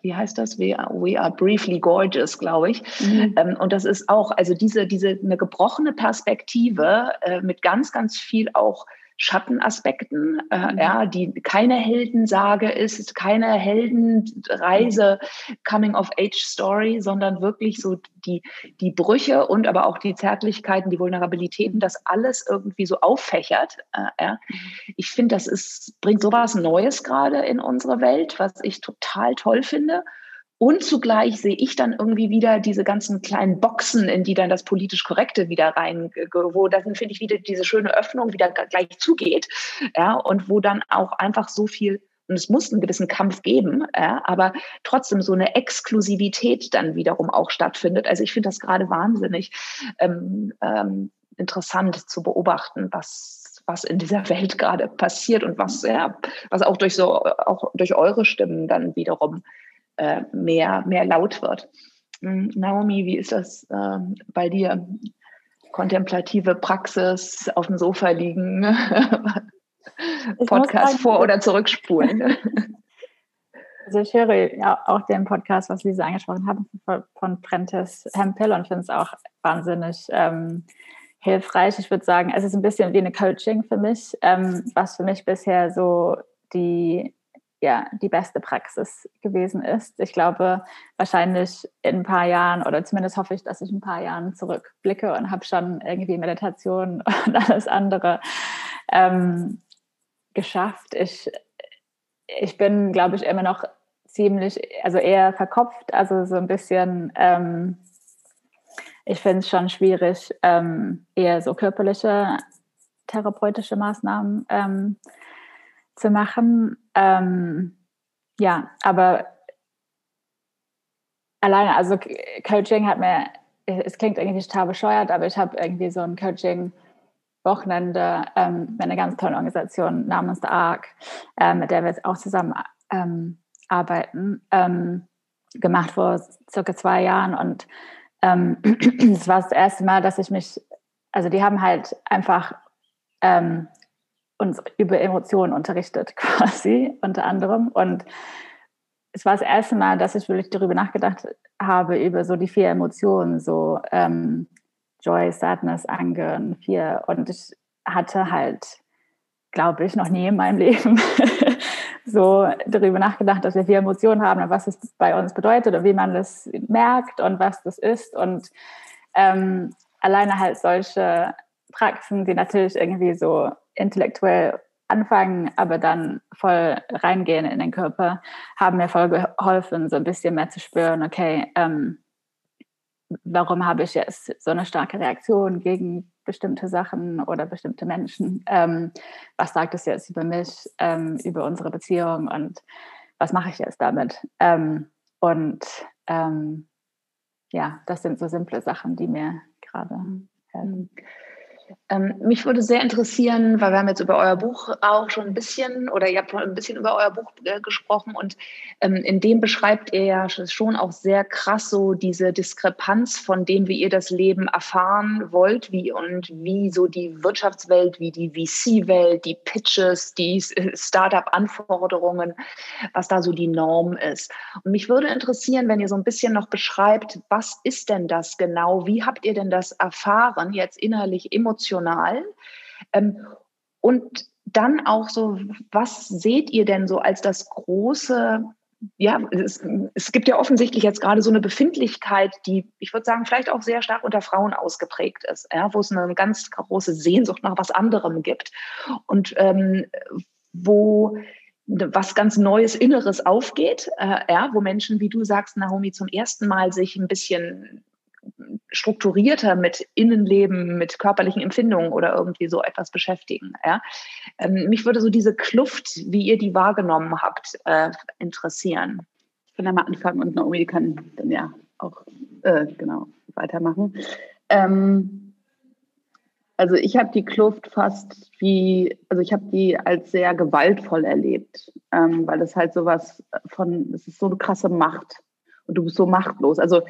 wie heißt das? We are, we are briefly gorgeous, glaube ich. Mhm. Ähm, und das ist auch, also diese, diese eine gebrochene Perspektive äh, mit ganz, ganz viel auch Schattenaspekten, äh, mhm. ja, die keine Heldensage ist, keine Heldenreise, Coming-of-Age-Story, sondern wirklich so die, die Brüche und aber auch die Zärtlichkeiten, die Vulnerabilitäten, das alles irgendwie so auffächert. Äh, ja. Mhm. Ich finde, das ist, bringt sowas Neues gerade in unsere Welt, was ich total toll finde. Und zugleich sehe ich dann irgendwie wieder diese ganzen kleinen Boxen, in die dann das politisch Korrekte wieder rein, wo dann finde ich wieder diese schöne Öffnung wieder gleich zugeht. Ja, und wo dann auch einfach so viel, und es muss einen gewissen Kampf geben, ja, aber trotzdem so eine Exklusivität dann wiederum auch stattfindet. Also ich finde das gerade wahnsinnig ähm, ähm, interessant zu beobachten, was was in dieser Welt gerade passiert und was ja, was auch durch so auch durch eure Stimmen dann wiederum äh, mehr, mehr laut wird. Hm, Naomi, wie ist das äh, bei dir? Kontemplative Praxis, auf dem Sofa liegen, *laughs* Podcast vor- oder zurückspulen. *laughs* Also ich höre ja auch den Podcast, was Lisa angesprochen hat, von Prentice Hempel und finde es auch wahnsinnig ähm, hilfreich. Ich würde sagen, es ist ein bisschen wie eine Coaching für mich, ähm, was für mich bisher so die ja die beste Praxis gewesen ist. Ich glaube, wahrscheinlich in ein paar Jahren oder zumindest hoffe ich, dass ich ein paar Jahren zurückblicke und habe schon irgendwie Meditation *laughs* und alles andere ähm, geschafft. Ich, ich bin, glaube ich, immer noch ziemlich, also eher verkopft, also so ein bisschen, ähm, ich finde es schon schwierig, ähm, eher so körperliche therapeutische Maßnahmen ähm, zu machen. Ähm, ja, aber alleine, also Coaching hat mir, es klingt irgendwie total bescheuert, aber ich habe irgendwie so ein Coaching Wochenende ähm, mit einer ganz tollen Organisation namens The Arc, äh, mit der wir jetzt auch zusammen ähm, arbeiten, ähm, gemacht vor circa zwei Jahren. Und ähm, *clears throat* es war das erste Mal, dass ich mich, also die haben halt einfach ähm, uns über Emotionen unterrichtet, *laughs* quasi, unter anderem. Und es war das erste Mal, dass ich wirklich darüber nachgedacht habe, über so die vier Emotionen, so ähm, Joy, Sadness, Anger und Fear. Und ich hatte halt, glaube ich, noch nie in meinem *laughs* Leben so darüber nachgedacht, dass wir vier Emotionen haben und was es bei uns bedeutet und wie man das merkt und was das ist. Und ähm, alleine halt solche Praxen, die natürlich irgendwie so intellektuell anfangen, aber dann voll reingehen in den Körper, haben mir voll geholfen, so ein bisschen mehr zu spüren, okay, ähm, warum habe ich jetzt so eine starke Reaktion gegen bestimmte Sachen oder bestimmte Menschen? Ähm, was sagt es jetzt über mich, ähm, über unsere Beziehung und was mache ich jetzt damit? Ähm, und ähm, ja, das sind so simple Sachen, die mir gerade helfen. Ähm, mich würde sehr interessieren, weil wir haben jetzt über euer Buch auch schon ein bisschen oder ihr habt schon ein bisschen über euer Buch äh, gesprochen und ähm, in dem beschreibt ihr ja schon auch sehr krass so diese Diskrepanz von dem, wie ihr das Leben erfahren wollt, wie und wie so die Wirtschaftswelt, wie die VC-Welt, die Pitches, die Startup-Anforderungen, was da so die Norm ist. Und mich würde interessieren, wenn ihr so ein bisschen noch beschreibt, was ist denn das genau? Wie habt ihr denn das erfahren, jetzt innerlich emotional? Emotional. Ähm, und dann auch so, was seht ihr denn so als das große, ja, es, es gibt ja offensichtlich jetzt gerade so eine Befindlichkeit, die, ich würde sagen, vielleicht auch sehr stark unter Frauen ausgeprägt ist, ja, wo es eine ganz große Sehnsucht nach was anderem gibt und ähm, wo was ganz Neues Inneres aufgeht, äh, ja, wo Menschen, wie du sagst, Naomi, zum ersten Mal sich ein bisschen strukturierter mit Innenleben, mit körperlichen Empfindungen oder irgendwie so etwas beschäftigen. Ja? Ähm, mich würde so diese Kluft, wie ihr die wahrgenommen habt, äh, interessieren. Ich kann da mal anfangen und Naomi kann dann ja auch äh, genau weitermachen. Ähm, also ich habe die Kluft fast wie, also ich habe die als sehr gewaltvoll erlebt, ähm, weil es halt sowas von, es ist so eine krasse Macht und du bist so machtlos. Also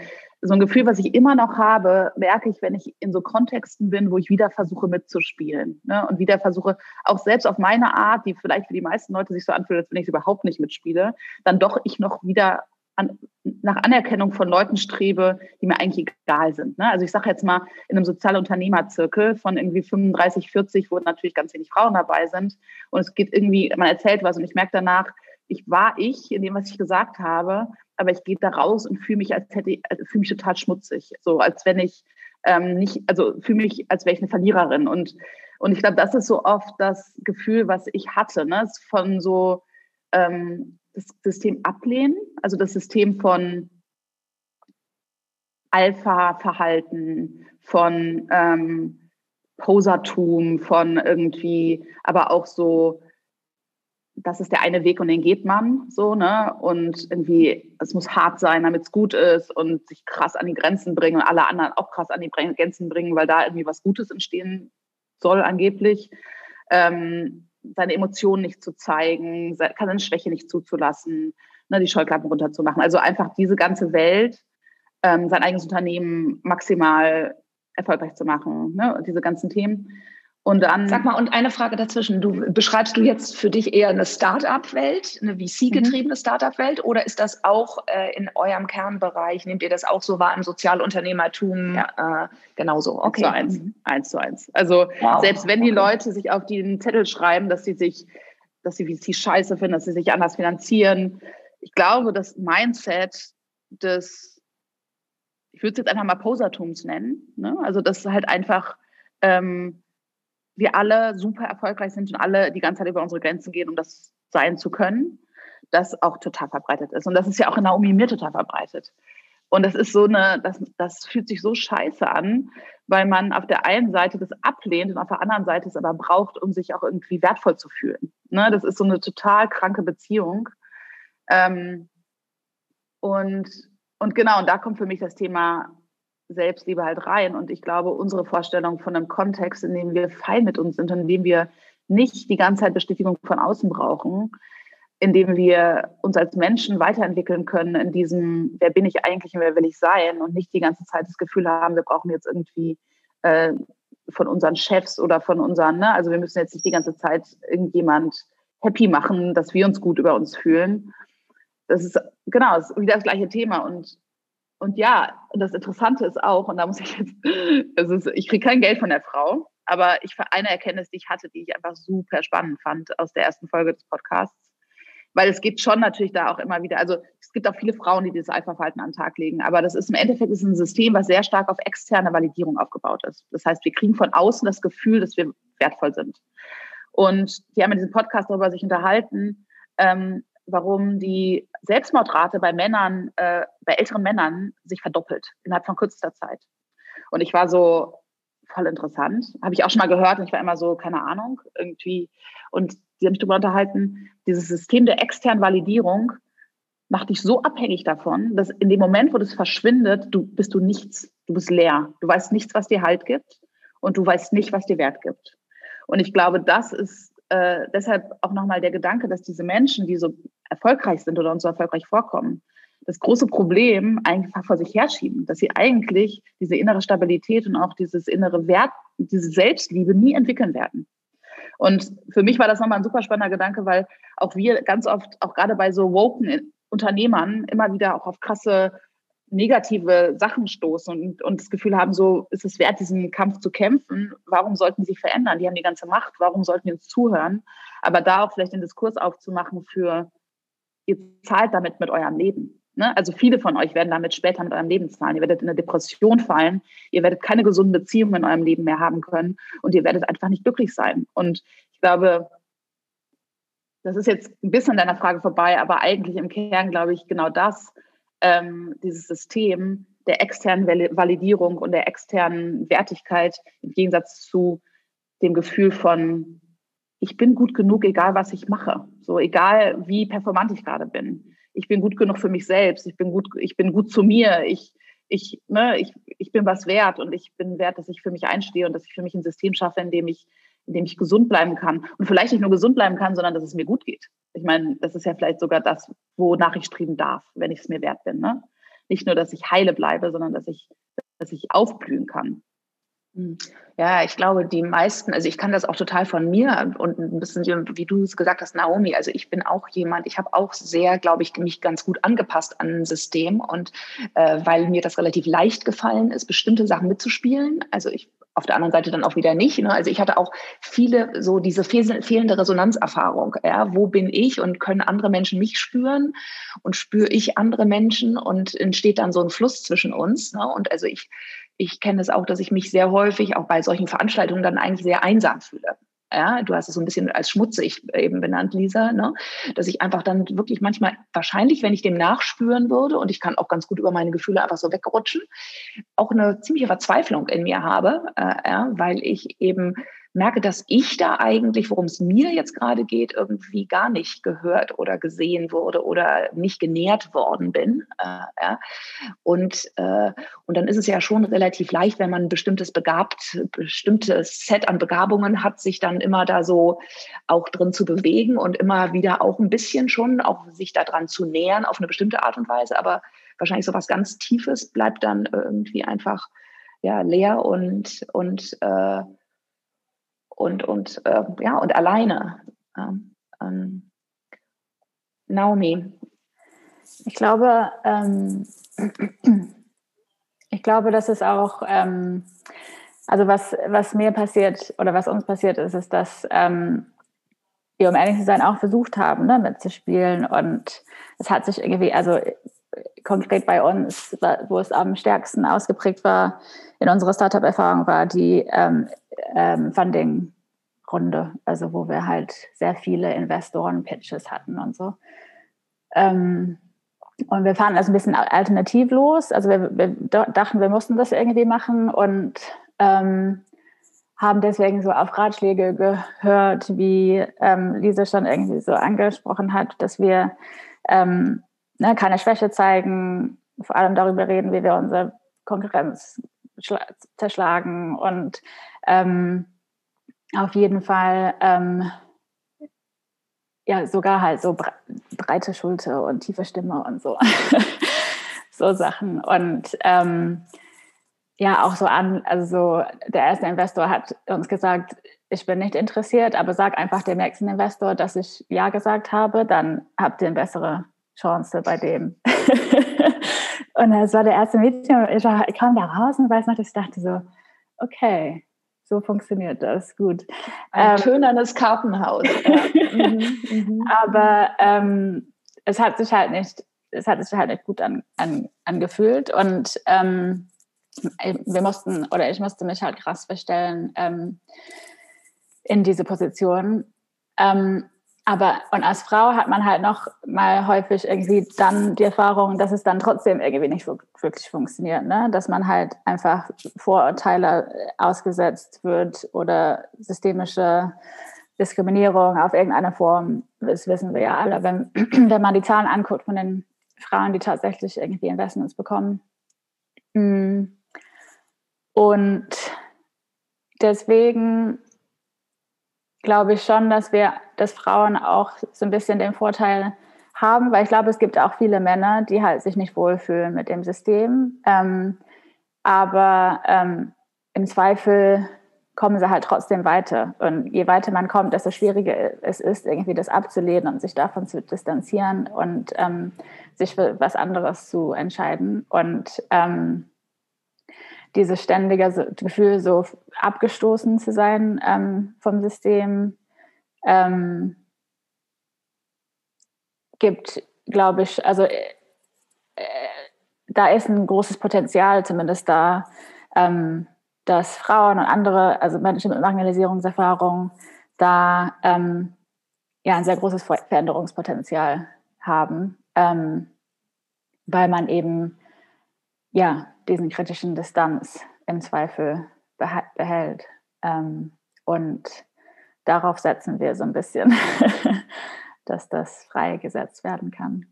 so ein Gefühl, was ich immer noch habe, merke ich, wenn ich in so Kontexten bin, wo ich wieder versuche mitzuspielen ne? und wieder versuche, auch selbst auf meine Art, die vielleicht für die meisten Leute sich so anfühlt, als wenn ich überhaupt nicht mitspiele, dann doch ich noch wieder an, nach Anerkennung von Leuten strebe, die mir eigentlich egal sind. Ne? Also ich sage jetzt mal, in einem Sozialunternehmerzirkel von irgendwie 35, 40, wo natürlich ganz wenig Frauen dabei sind. Und es geht irgendwie, man erzählt was und ich merke danach, ich war ich in dem, was ich gesagt habe, aber ich gehe da raus und fühle mich, als hätte also fühle mich total schmutzig. So als wenn ich ähm, nicht, also fühle mich, als wäre ich eine Verliererin. Und, und ich glaube, das ist so oft das Gefühl, was ich hatte, ne? von so ähm, das System ablehnen, also das System von Alpha-Verhalten, von ähm, Posertum, von irgendwie, aber auch so, das ist der eine Weg und den geht man so, ne? Und irgendwie, es muss hart sein, damit es gut ist und sich krass an die Grenzen bringen und alle anderen auch krass an die Grenzen bringen, weil da irgendwie was Gutes entstehen soll, angeblich. Ähm, seine Emotionen nicht zu zeigen, seine Schwäche nicht zuzulassen, ne, die Scheuklappen runterzumachen. Also einfach diese ganze Welt, ähm, sein eigenes Unternehmen maximal erfolgreich zu machen, ne, diese ganzen Themen. Und dann. Sag mal, und eine Frage dazwischen. Du beschreibst du jetzt für dich eher eine Start-up-Welt, eine VC-getriebene mhm. Start-up-Welt, oder ist das auch äh, in eurem Kernbereich? Nehmt ihr das auch so wahr im Sozialunternehmertum? Ja. Äh, genauso. Okay. Eins zu eins. Mhm. Eins zu eins. Also wow. selbst wenn die. Leute sich auf den Zettel schreiben, dass sie sich, dass sie VC scheiße finden, dass sie sich anders finanzieren, ich glaube, das Mindset des, ich würde es jetzt einfach mal Posertums nennen, ne? also das ist halt einfach ähm, wir alle super erfolgreich sind und alle die ganze Zeit über unsere Grenzen gehen, um das sein zu können, das auch total verbreitet ist. Und das ist ja auch in Naomi mir total verbreitet. Und das ist so eine, das, das fühlt sich so scheiße an, weil man auf der einen Seite das ablehnt und auf der anderen Seite es aber braucht, um sich auch irgendwie wertvoll zu fühlen. Ne? Das ist so eine total kranke Beziehung. Ähm, und, und genau, und da kommt für mich das Thema Selbstliebe halt rein. Und ich glaube, unsere Vorstellung von einem Kontext, in dem wir fein mit uns sind in dem wir nicht die ganze Zeit Bestätigung von außen brauchen, in dem wir uns als Menschen weiterentwickeln können, in diesem, wer bin ich eigentlich und wer will ich sein und nicht die ganze Zeit das Gefühl haben, wir brauchen jetzt irgendwie äh, von unseren Chefs oder von unseren, ne? also wir müssen jetzt nicht die ganze Zeit irgendjemand happy machen, dass wir uns gut über uns fühlen. Das ist genau, das ist wieder das gleiche Thema und und ja, das Interessante ist auch, und da muss ich jetzt, *laughs* also ich kriege kein Geld von der Frau, aber ich eine Erkenntnis, die ich hatte, die ich einfach super spannend fand aus der ersten Folge des Podcasts. Weil es geht schon natürlich da auch immer wieder, also es gibt auch viele Frauen, die dieses Alpha-Verhalten an den Tag legen, aber das ist im Endeffekt ist ein System, was sehr stark auf externe Validierung aufgebaut ist. Das heißt, wir kriegen von außen das Gefühl, dass wir wertvoll sind. Und die haben in diesem Podcast darüber sich unterhalten, ähm, warum die Selbstmordrate bei Männern, äh, bei älteren Männern sich verdoppelt innerhalb von kürzester Zeit. Und ich war so voll interessant, habe ich auch schon mal gehört und ich war immer so, keine Ahnung, irgendwie. Und die haben mich darüber unterhalten, dieses System der externen Validierung macht dich so abhängig davon, dass in dem Moment, wo das verschwindet, du bist du nichts, du bist leer. Du weißt nichts, was dir Halt gibt und du weißt nicht, was dir Wert gibt. Und ich glaube, das ist äh, deshalb auch nochmal der Gedanke, dass diese Menschen, die so erfolgreich sind oder uns so erfolgreich vorkommen, das große Problem einfach vor sich herschieben, dass sie eigentlich diese innere Stabilität und auch dieses innere Wert, diese Selbstliebe nie entwickeln werden. Und für mich war das nochmal ein super spannender Gedanke, weil auch wir ganz oft, auch gerade bei so woken Unternehmern, immer wieder auch auf krasse negative Sachen stoßen und, und das Gefühl haben, so ist es wert, diesen Kampf zu kämpfen. Warum sollten sie sich verändern? Die haben die ganze Macht. Warum sollten wir uns zuhören? Aber da auch vielleicht den Diskurs aufzumachen für, ihr zahlt damit mit eurem Leben. Ne? Also viele von euch werden damit später mit eurem Leben zahlen. Ihr werdet in eine Depression fallen. Ihr werdet keine gesunden Beziehungen in eurem Leben mehr haben können und ihr werdet einfach nicht glücklich sein. Und ich glaube, das ist jetzt ein bisschen deiner Frage vorbei, aber eigentlich im Kern glaube ich genau das, ähm, dieses System der externen Validierung und der externen Wertigkeit im Gegensatz zu dem Gefühl von, ich bin gut genug, egal was ich mache. So egal wie performant ich gerade bin. Ich bin gut genug für mich selbst. Ich bin gut, ich bin gut zu mir. Ich, ich, ne, ich, ich bin was wert und ich bin wert, dass ich für mich einstehe und dass ich für mich ein System schaffe, in dem ich, in dem ich gesund bleiben kann. Und vielleicht nicht nur gesund bleiben kann, sondern dass es mir gut geht. Ich meine, das ist ja vielleicht sogar das, wonach ich streben darf, wenn ich es mir wert bin. Ne? Nicht nur, dass ich heile bleibe, sondern dass ich, dass ich aufblühen kann. Hm. Ja, ich glaube, die meisten, also ich kann das auch total von mir und ein bisschen, wie du es gesagt hast, Naomi, also ich bin auch jemand, ich habe auch sehr, glaube ich, mich ganz gut angepasst an ein System und äh, weil mir das relativ leicht gefallen ist, bestimmte Sachen mitzuspielen. Also ich auf der anderen Seite dann auch wieder nicht. Ne? Also ich hatte auch viele so diese fehlende Resonanzerfahrung. Ja? Wo bin ich und können andere Menschen mich spüren und spüre ich andere Menschen und entsteht dann so ein Fluss zwischen uns. Ne? Und also ich, ich kenne es auch, dass ich mich sehr häufig auch bei solchen Veranstaltungen dann eigentlich sehr einsam fühle. Ja, du hast es so ein bisschen als schmutzig eben benannt, Lisa, ne? dass ich einfach dann wirklich manchmal, wahrscheinlich, wenn ich dem nachspüren würde und ich kann auch ganz gut über meine Gefühle einfach so wegrutschen, auch eine ziemliche Verzweiflung in mir habe, äh, ja, weil ich eben merke, dass ich da eigentlich, worum es mir jetzt gerade geht, irgendwie gar nicht gehört oder gesehen wurde oder nicht genährt worden bin. Äh, ja. und, äh, und dann ist es ja schon relativ leicht, wenn man ein bestimmtes begabt, bestimmtes Set an Begabungen hat, sich dann immer da so auch drin zu bewegen und immer wieder auch ein bisschen schon auch sich daran zu nähern auf eine bestimmte Art und Weise. Aber wahrscheinlich so was ganz Tiefes bleibt dann irgendwie einfach ja leer und und äh, und, und, äh, ja, und alleine. Ähm, Naomi. Ich glaube, ähm, ich glaube, dass es auch, ähm, also was, was mir passiert oder was uns passiert ist, ist, dass ähm, wir, um ehrlich zu sein, auch versucht haben, ne, mitzuspielen. Und es hat sich irgendwie, also konkret bei uns, wo es am stärksten ausgeprägt war in unserer Startup-Erfahrung, war die ähm, ähm, Funding-Runde, also wo wir halt sehr viele Investoren-Pitches hatten und so. Ähm, und wir fanden das ein bisschen alternativlos. Also wir, wir, dachten, wir mussten das irgendwie machen und ähm, haben deswegen so auf Ratschläge gehört, wie ähm, Lisa schon irgendwie so angesprochen hat, dass wir ähm, ne, keine Schwäche zeigen, vor allem darüber reden, wie wir unsere Konkurrenz zerschlagen und ähm, auf jeden Fall ähm, ja sogar halt so breite Schulter und tiefe Stimme und so. *laughs* So Sachen. Und ähm, ja auch so an also so der erste Investor hat uns gesagt ich bin nicht interessiert aber sag einfach dem nächsten Investor dass ich ja gesagt habe dann habt ihr eine bessere Chance bei dem. *laughs* Und das war der erste Meeting ich kam da raus und weiß noch dass ich dachte so okay so funktioniert das gut. Ein ähm, tönernes Kartenhaus. *laughs* Ja. mhm, mhm. Aber ähm, es hat sich halt nicht, es hat sich halt nicht gut an, an, angefühlt und ähm, wir mussten oder ich musste mich halt krass verstellen ähm, in diese Position. Ähm, aber und als Frau hat man halt noch mal häufig irgendwie dann die Erfahrung, dass es dann trotzdem irgendwie nicht wirklich funktioniert, ne? dass man halt einfach Vorurteile ausgesetzt wird oder systemische Diskriminierung auf irgendeine Form. Das wissen wir ja alle, wenn, *clears throat* wenn man die Zahlen anguckt von den Frauen, die tatsächlich irgendwie Investments bekommen. Mm. Und deswegen glaube ich schon, dass wir, dass Frauen auch so ein bisschen den Vorteil haben, weil ich glaube, es gibt auch viele Männer, die halt sich nicht wohlfühlen mit dem System. Ähm, aber ähm, im Zweifel kommen sie halt trotzdem weiter. Und je weiter man kommt, desto schwieriger es ist, irgendwie das abzulehnen und sich davon zu distanzieren und ähm, sich für was anderes zu entscheiden. Und ähm, dieses ständige Gefühl, so abgestoßen zu sein ähm, vom System, ähm, gibt, glaube ich, also äh, äh, da ist ein großes Potenzial zumindest da, ähm, dass Frauen und andere, also Menschen mit Marginalisierungserfahrung, da ähm, ja ein sehr großes Veränderungspotenzial haben, ähm, weil man eben ja diesen kritischen Distanz im Zweifel behält. Ähm, und darauf setzen wir so ein bisschen, *laughs* dass das freigesetzt werden kann.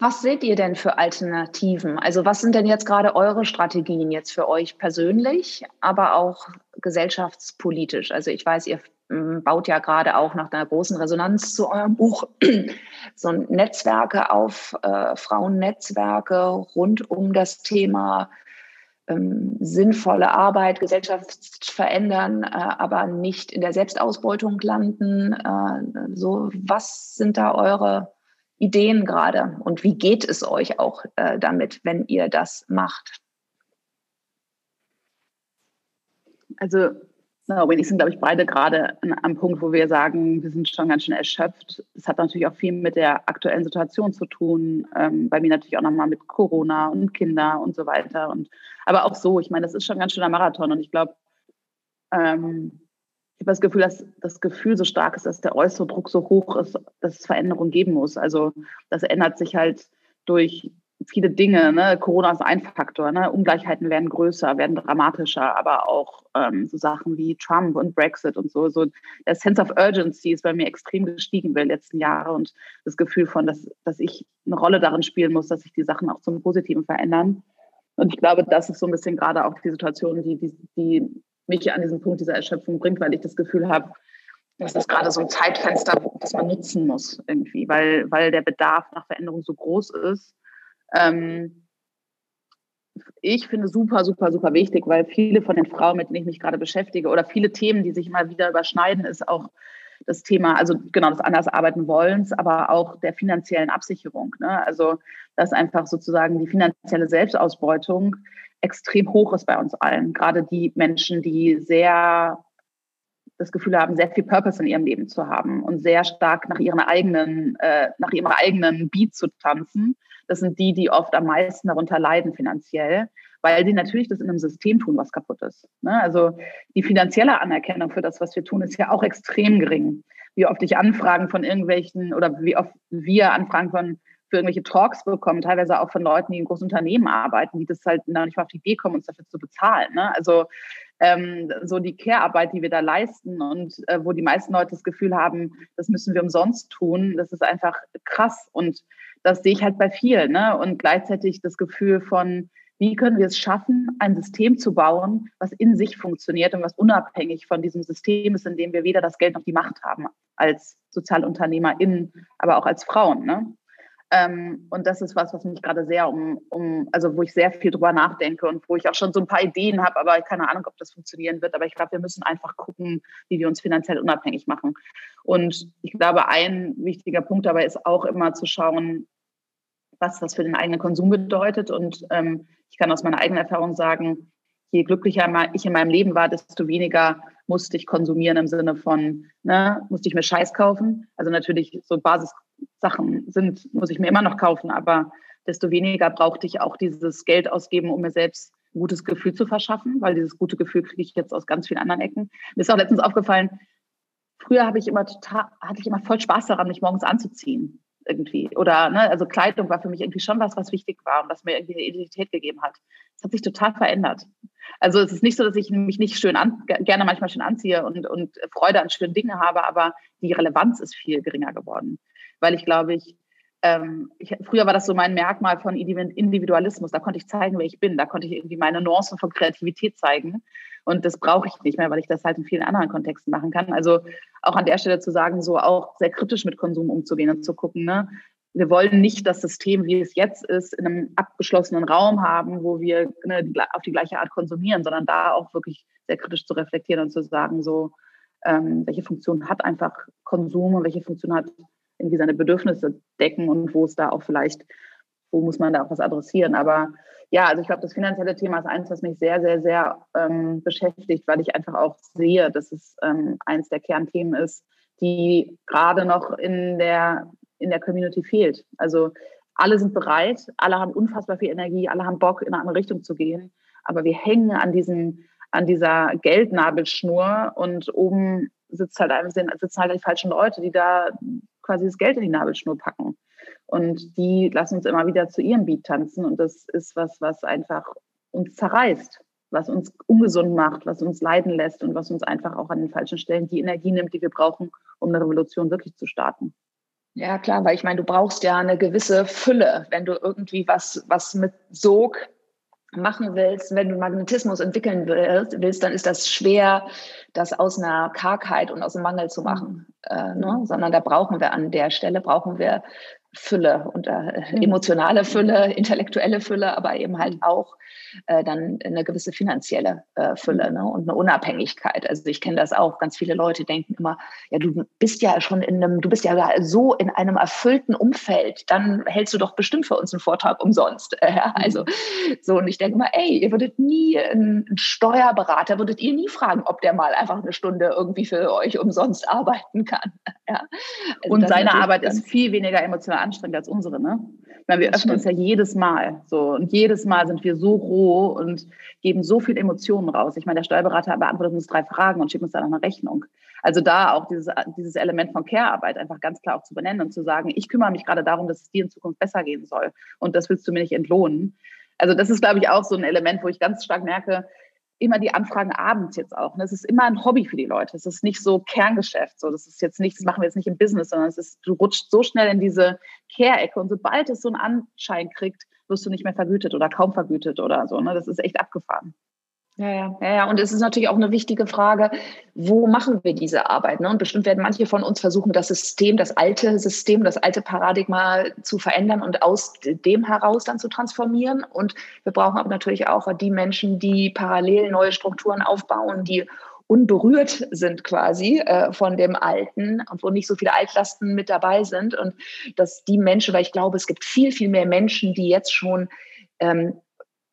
Was seht ihr denn für Alternativen? Also was sind denn jetzt gerade eure Strategien jetzt für euch persönlich, aber auch gesellschaftspolitisch? Also ich weiß, ihr baut ja gerade auch nach einer großen Resonanz zu eurem Buch *clears throat* so Netzwerke auf, äh, Frauennetzwerke rund um das Thema ähm, sinnvolle Arbeit, Gesellschaft verändern, äh, aber nicht in der Selbstausbeutung landen. Äh, so, was sind da eure Ideen gerade und wie geht es euch auch äh, damit, wenn ihr das macht? Also No, wir sind, glaube ich, beide gerade am Punkt, wo wir sagen, wir sind schon ganz schön erschöpft. Es hat natürlich auch viel mit der aktuellen Situation zu tun. Ähm, bei mir natürlich auch nochmal mit Corona und Kinder und so weiter. Und, aber auch so, ich meine, das ist schon ganz schön ein Marathon. Und ich glaube, ähm, ich habe das Gefühl, dass das Gefühl so stark ist, dass der äußere Druck so hoch ist, dass es Veränderungen geben muss. Also das ändert sich halt durch viele Dinge. Ne? Corona ist ein Faktor. Ne? Ungleichheiten werden größer, werden dramatischer, aber auch ähm, so Sachen wie Trump und Brexit und so. so. Der Sense of Urgency ist bei mir extrem gestiegen über die letzten Jahre und das Gefühl von, dass, dass ich eine Rolle darin spielen muss, dass sich die Sachen auch zum Positiven verändern. Und ich glaube, das ist so ein bisschen gerade auch die Situation, die, die, die mich an diesen Punkt dieser Erschöpfung bringt, weil ich das Gefühl habe, das ist gerade so ein Zeitfenster, das man nutzen muss irgendwie, weil, weil der Bedarf nach Veränderung so groß ist ähm, ich finde super, super, super wichtig, weil viele von den Frauen, mit denen ich mich gerade beschäftige, oder viele Themen, die sich mal wieder überschneiden, ist auch das Thema, also genau das anders arbeiten wollens, aber auch der finanziellen Absicherung. Ne? Also dass einfach sozusagen die finanzielle Selbstausbeutung extrem hoch ist bei uns allen. Gerade die Menschen, die sehr das Gefühl haben, sehr viel Purpose in ihrem Leben zu haben und sehr stark nach ihren eigenen, äh, nach ihrem eigenen Beat zu tanzen. Das sind die, die oft am meisten darunter leiden finanziell, weil sie natürlich das in einem System tun, was kaputt ist. Ne? Also die finanzielle Anerkennung für das, was wir tun, ist ja auch extrem gering. Wie oft ich Anfragen von irgendwelchen oder wie oft wir Anfragen von für irgendwelche Talks bekommen, teilweise auch von Leuten, die in großen Unternehmen arbeiten, die das halt noch nicht mal auf die Idee kommen, uns dafür zu bezahlen. Ne? Also ähm, so die Care-Arbeit, die wir da leisten und äh, wo die meisten Leute das Gefühl haben, das müssen wir umsonst tun, das ist einfach krass. Und das sehe ich halt bei vielen. Ne? Und gleichzeitig das Gefühl von, wie können wir es schaffen, ein System zu bauen, was in sich funktioniert und was unabhängig von diesem System ist, in dem wir weder das Geld noch die Macht haben als SozialunternehmerInnen, aber auch als Frauen. Ne? Ähm, und das ist was, was mich gerade sehr um, um, also wo ich sehr viel drüber nachdenke und wo ich auch schon so ein paar Ideen habe, aber keine Ahnung, ob das funktionieren wird. Aber ich glaube, wir müssen einfach gucken, wie wir uns finanziell unabhängig machen. Und ich glaube, ein wichtiger Punkt dabei ist auch immer zu schauen, was das für den eigenen Konsum bedeutet. Und ähm, ich kann aus meiner eigenen Erfahrung sagen, je glücklicher ich in meinem Leben war, desto weniger musste ich konsumieren im Sinne von, ne, musste ich mir Scheiß kaufen. Also natürlich so Basissachen sind, muss ich mir immer noch kaufen, aber desto weniger brauchte ich auch dieses Geld ausgeben, um mir selbst ein gutes Gefühl zu verschaffen, weil dieses gute Gefühl kriege ich jetzt aus ganz vielen anderen Ecken. Mir ist auch letztens aufgefallen, früher habe ich immer total, hatte ich immer voll Spaß daran, mich morgens anzuziehen irgendwie. Oder, ne, also Kleidung war für mich irgendwie schon was, was wichtig war und was mir irgendwie eine Identität gegeben hat. Das hat sich total verändert. Also es ist nicht so, dass ich mich nicht schön an, gerne manchmal schön anziehe und, und Freude an schönen Dingen habe, aber die Relevanz ist viel geringer geworden. Weil ich glaube, ich, ähm, ich, früher war das so mein Merkmal von Individualismus. Da konnte ich zeigen, wer ich bin. Da konnte ich irgendwie meine Nuancen von Kreativität zeigen. Und das brauche ich nicht mehr, weil ich das halt in vielen anderen Kontexten machen kann. Also auch an der Stelle zu sagen, so auch sehr kritisch mit Konsum umzugehen und zu gucken, ne? Wir wollen nicht das System, wie es jetzt ist, in einem abgeschlossenen Raum haben, wo wir ne, auf die gleiche Art konsumieren, sondern da auch wirklich sehr kritisch zu reflektieren und zu sagen, so, ähm, welche Funktion hat einfach Konsum und welche Funktion hat irgendwie seine Bedürfnisse decken und wo es da auch vielleicht, wo muss man da auch was adressieren. Aber ja, also ich glaube, das finanzielle Thema ist eins, was mich sehr, sehr, sehr ähm, beschäftigt, weil ich einfach auch sehe, dass es ähm, eins der Kernthemen ist, die gerade noch in der, in der Community fehlt. Also alle sind bereit, alle haben unfassbar viel Energie, alle haben Bock, in eine andere Richtung zu gehen, aber wir hängen an diesem an dieser Geldnabelschnur und oben sitzt halt, sitzen halt die falschen Leute, die da quasi das Geld in die Nabelschnur packen. Und die lassen uns immer wieder zu ihrem Beat tanzen. Und das ist was, was einfach uns zerreißt, was uns ungesund macht, was uns leiden lässt und was uns einfach auch an den falschen Stellen die Energie nimmt, die wir brauchen, um eine Revolution wirklich zu starten. Ja, klar, weil ich meine, du brauchst ja eine gewisse Fülle, wenn du irgendwie was, was mit Sog machen willst, wenn du Magnetismus entwickeln willst, willst, dann ist das schwer, das aus einer Kargheit und aus einem Mangel zu machen. Äh, ne? Sondern da brauchen wir an der Stelle, brauchen wir Fülle und äh, mhm. emotionale Fülle, intellektuelle Fülle, aber eben halt auch äh, dann eine gewisse finanzielle äh, Fülle ne? und eine Unabhängigkeit. Also ich kenne das auch. Ganz viele Leute denken immer, ja, du bist ja schon in einem, du bist ja so in einem erfüllten Umfeld, dann hältst du doch bestimmt für uns einen Vortrag umsonst. Äh, also so und ich denke mal, ey, ihr würdet nie einen Steuerberater würdet ihr nie fragen, ob der mal einfach eine Stunde irgendwie für euch umsonst arbeiten kann. *laughs* Ja? Also und seine Arbeit ist viel weniger emotional anstrengend als unsere, ne? Weil wir öffnen uns ja jedes Mal so und jedes Mal sind wir so roh und geben so viel Emotionen raus. Ich meine, der Steuerberater beantwortet uns drei Fragen und schickt uns dann noch eine Rechnung. Also da auch dieses, dieses Element von Care-Arbeit einfach ganz klar auch zu benennen und zu sagen, ich kümmere mich gerade darum, dass es dir in Zukunft besser gehen soll und das willst du mir nicht entlohnen. Also das ist, glaube ich, auch so ein Element, wo ich ganz stark merke, immer die Anfragen abends jetzt auch. Das ist immer ein Hobby für die Leute. Es ist nicht so Kerngeschäft. So, das ist jetzt nicht, das machen wir jetzt nicht im Business, sondern es ist, du rutscht so schnell in diese Care-Ecke und sobald es so einen Anschein kriegt, wirst du nicht mehr vergütet oder kaum vergütet oder so. Ne? Das ist echt abgefahren. Ja, ja, ja, ja. Und es ist natürlich auch eine wichtige Frage, wo machen wir diese Arbeit? Ne? Und bestimmt werden manche von uns versuchen, das System, das alte System, das alte Paradigma zu verändern und aus dem heraus dann zu transformieren. Und wir brauchen aber natürlich auch die Menschen, die parallel neue Strukturen aufbauen, die unberührt sind quasi äh, von dem Alten und wo nicht so viele Altlasten mit dabei sind. Und dass die Menschen, weil ich glaube, es gibt viel, viel mehr Menschen, die jetzt schon ähm,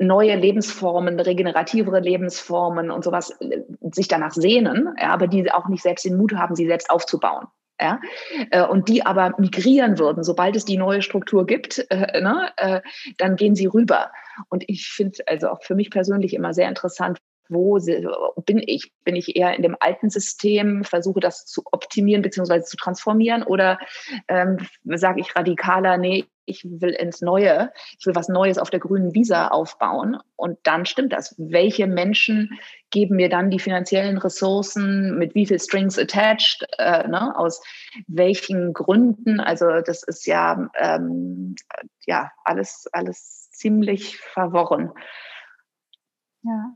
neue Lebensformen, regenerativere Lebensformen und sowas äh, sich danach sehnen, ja, aber die auch nicht selbst den Mut haben, sie selbst aufzubauen. Ja, äh, und die aber migrieren würden, sobald es die neue Struktur gibt, äh, ne, äh, dann gehen sie rüber. Und ich finde also auch für mich persönlich immer sehr interessant, wo bin ich? Bin ich eher in dem alten System, versuche das zu optimieren bzw. zu transformieren oder ähm, sage ich radikaler, nee, ich will ins Neue, ich will was Neues auf der grünen Visa aufbauen und dann stimmt das. Welche Menschen geben mir dann die finanziellen Ressourcen, mit wie viel Strings attached, äh, ne, aus welchen Gründen? Also das ist ja, ähm, ja alles, alles ziemlich verworren. Ja.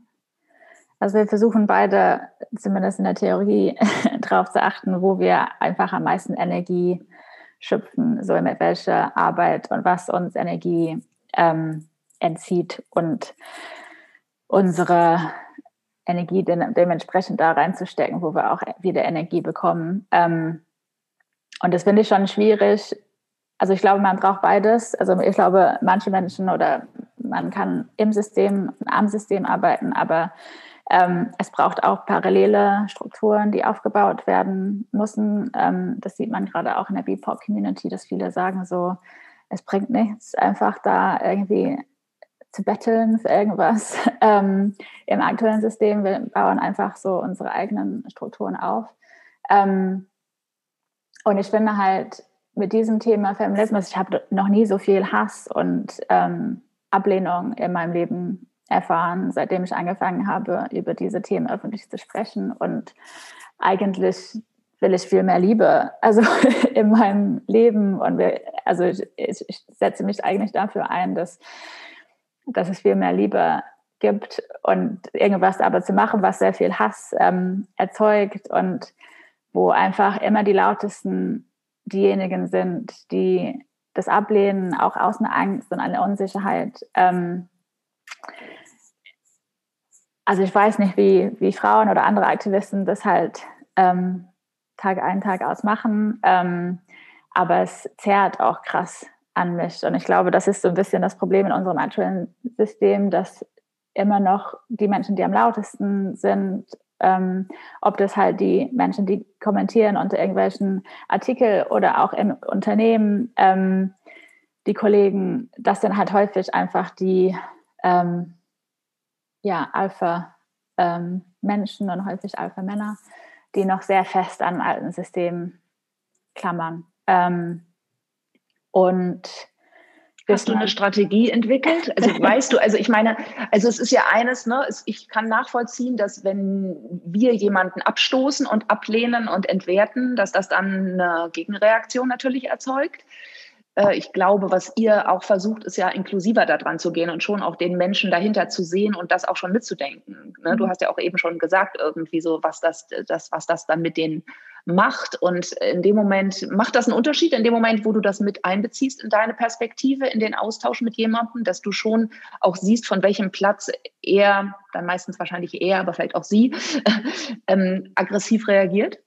Also wir versuchen beide, zumindest in der Theorie, *laughs* darauf zu achten, wo wir einfach am meisten Energie schöpfen, so mit welcher Arbeit und was uns Energie ähm, entzieht und unsere Energie de dementsprechend da reinzustecken, wo wir auch wieder Energie bekommen. Ähm, und das finde ich schon schwierig. Also ich glaube, man braucht beides. Also ich glaube, manche Menschen oder man kann im System, am System arbeiten, aber ähm, es braucht auch parallele Strukturen, die aufgebaut werden müssen. Ähm, das sieht man gerade auch in der BIPOC-Community, dass viele sagen so, es bringt nichts, einfach da irgendwie zu betteln für irgendwas. *laughs* Ähm, Im aktuellen System, wir bauen einfach so unsere eigenen Strukturen auf. Ähm, und ich finde halt mit diesem Thema Feminismus, ich habe noch nie so viel Hass und ähm, Ablehnung in meinem Leben erfahren, seitdem ich angefangen habe, über diese Themen öffentlich zu sprechen. Und eigentlich will ich viel mehr Liebe, also *laughs* in meinem Leben. Und wir, also ich, ich, setze mich eigentlich dafür ein, dass, dass es viel mehr Liebe gibt und irgendwas aber zu machen, was sehr viel Hass ähm, erzeugt und wo einfach immer die lautesten diejenigen sind, die das ablehnen, auch aus einer Angst und einer Unsicherheit. Ähm, also ich weiß nicht, wie, wie Frauen oder andere Aktivisten das halt ähm, Tag ein, Tag aus machen, ähm, aber es zerrt auch krass an mich. Und ich glaube, das ist so ein bisschen das Problem in unserem aktuellen System, dass immer noch die Menschen, die am lautesten sind, ähm, ob das halt die Menschen, die kommentieren unter irgendwelchen Artikel oder auch im Unternehmen, ähm, die Kollegen, das sind halt häufig einfach die ähm, ja, Alpha-Menschen ähm, und häufig Alpha-Männer, die noch sehr fest an alten Systemen klammern. Ähm, und Hast du eine Strategie entwickelt? Also *laughs* weißt du, also ich meine, also es ist ja eines, ne, ich kann nachvollziehen, dass wenn wir jemanden abstoßen und ablehnen und entwerten, dass das dann eine Gegenreaktion natürlich erzeugt. Äh, ich glaube, was ihr auch versucht, ist ja inklusiver daran zu gehen und schon auch den Menschen dahinter zu sehen und das auch schon mitzudenken. Ne? Du mhm. hast ja auch eben schon gesagt, irgendwie so, was das, das, was das dann mit denen macht. Und in dem Moment, macht das einen Unterschied in dem Moment, wo du das mit einbeziehst in deine Perspektive, in den Austausch mit jemandem, dass du schon auch siehst, von welchem Platz er, dann meistens wahrscheinlich er, aber vielleicht auch sie, *laughs* ähm, aggressiv reagiert?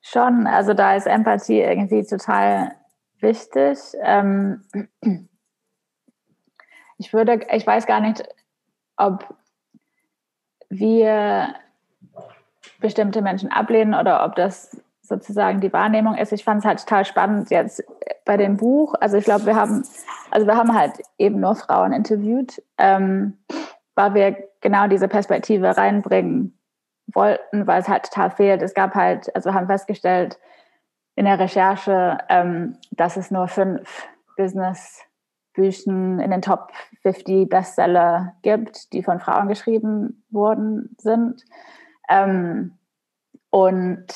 Schon, also da ist Empathie irgendwie total wichtig. Ähm, ich würde, ich weiß gar nicht, ob wir bestimmte Menschen ablehnen oder ob das sozusagen die Wahrnehmung ist. Ich fand es halt total spannend jetzt bei dem Buch. Also ich glaube, wir haben, also wir haben halt eben nur Frauen interviewt, ähm, weil wir genau diese Perspektive reinbringen wollten, weil es halt total fehlt. Es gab halt, also wir haben festgestellt, in der Recherche, ähm, dass es nur fünf Business-Büchen in den Top 50 Bestseller gibt, die von Frauen geschrieben worden sind. Ähm, und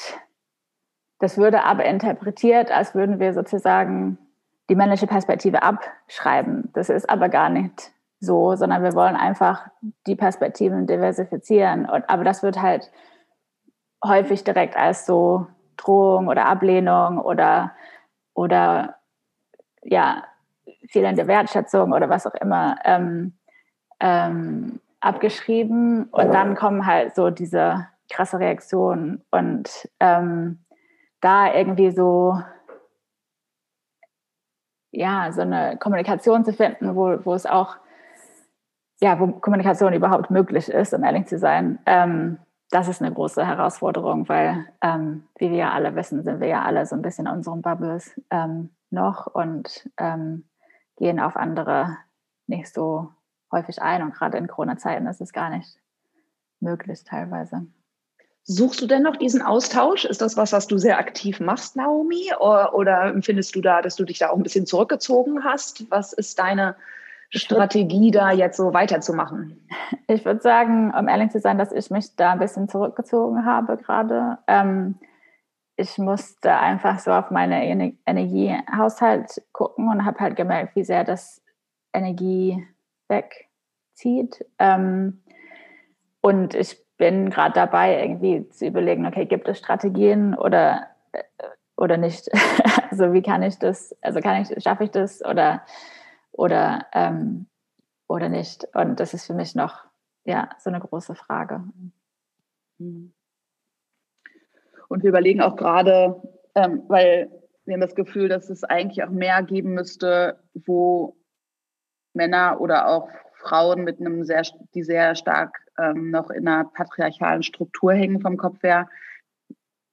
das würde aber interpretiert, als würden wir sozusagen die männliche Perspektive abschreiben. Das ist aber gar nicht so, sondern wir wollen einfach die Perspektiven diversifizieren. Und, aber das wird halt häufig direkt als so Drohung oder Ablehnung oder, oder ja, fehlende Wertschätzung oder was auch immer ähm, ähm, abgeschrieben. Und dann kommen halt so diese krasse Reaktionen und ähm, da irgendwie so ja, so eine Kommunikation zu finden, wo, wo es auch, ja, wo Kommunikation überhaupt möglich ist, um ehrlich zu sein, ähm, das ist eine große Herausforderung, weil, ähm, wie wir ja alle wissen, sind wir ja alle so ein bisschen in unseren Bubbles ähm, noch und ähm, gehen auf andere nicht so häufig ein. Und gerade in Corona-Zeiten ist es gar nicht möglich teilweise. Suchst du denn noch diesen Austausch? Ist das was, was du sehr aktiv machst, Naomi? Oder, oder empfindest du da, dass du dich da auch ein bisschen zurückgezogen hast? Was ist deine Strategie, da jetzt so weiterzumachen? Ich würde sagen, um ehrlich zu sein, dass ich mich da ein bisschen zurückgezogen habe gerade. Ähm, ich musste einfach so auf meine Energiehaushalt gucken und habe halt gemerkt, wie sehr das Energie wegzieht. Ähm, und ich bin gerade dabei, irgendwie zu überlegen, okay, gibt es Strategien oder, äh, oder nicht? *laughs* also wie kann ich das, also kann ich, schaffe ich das oder oder, ähm, oder nicht? Und das ist für mich noch ja, so eine große Frage. Mhm. Und wir überlegen auch gerade, ähm, weil wir haben das Gefühl, dass es eigentlich auch mehr geben müsste, wo Männer oder auch Frauen mit einem sehr, die sehr stark ähm, noch in einer patriarchalen Struktur hängen vom Kopf her,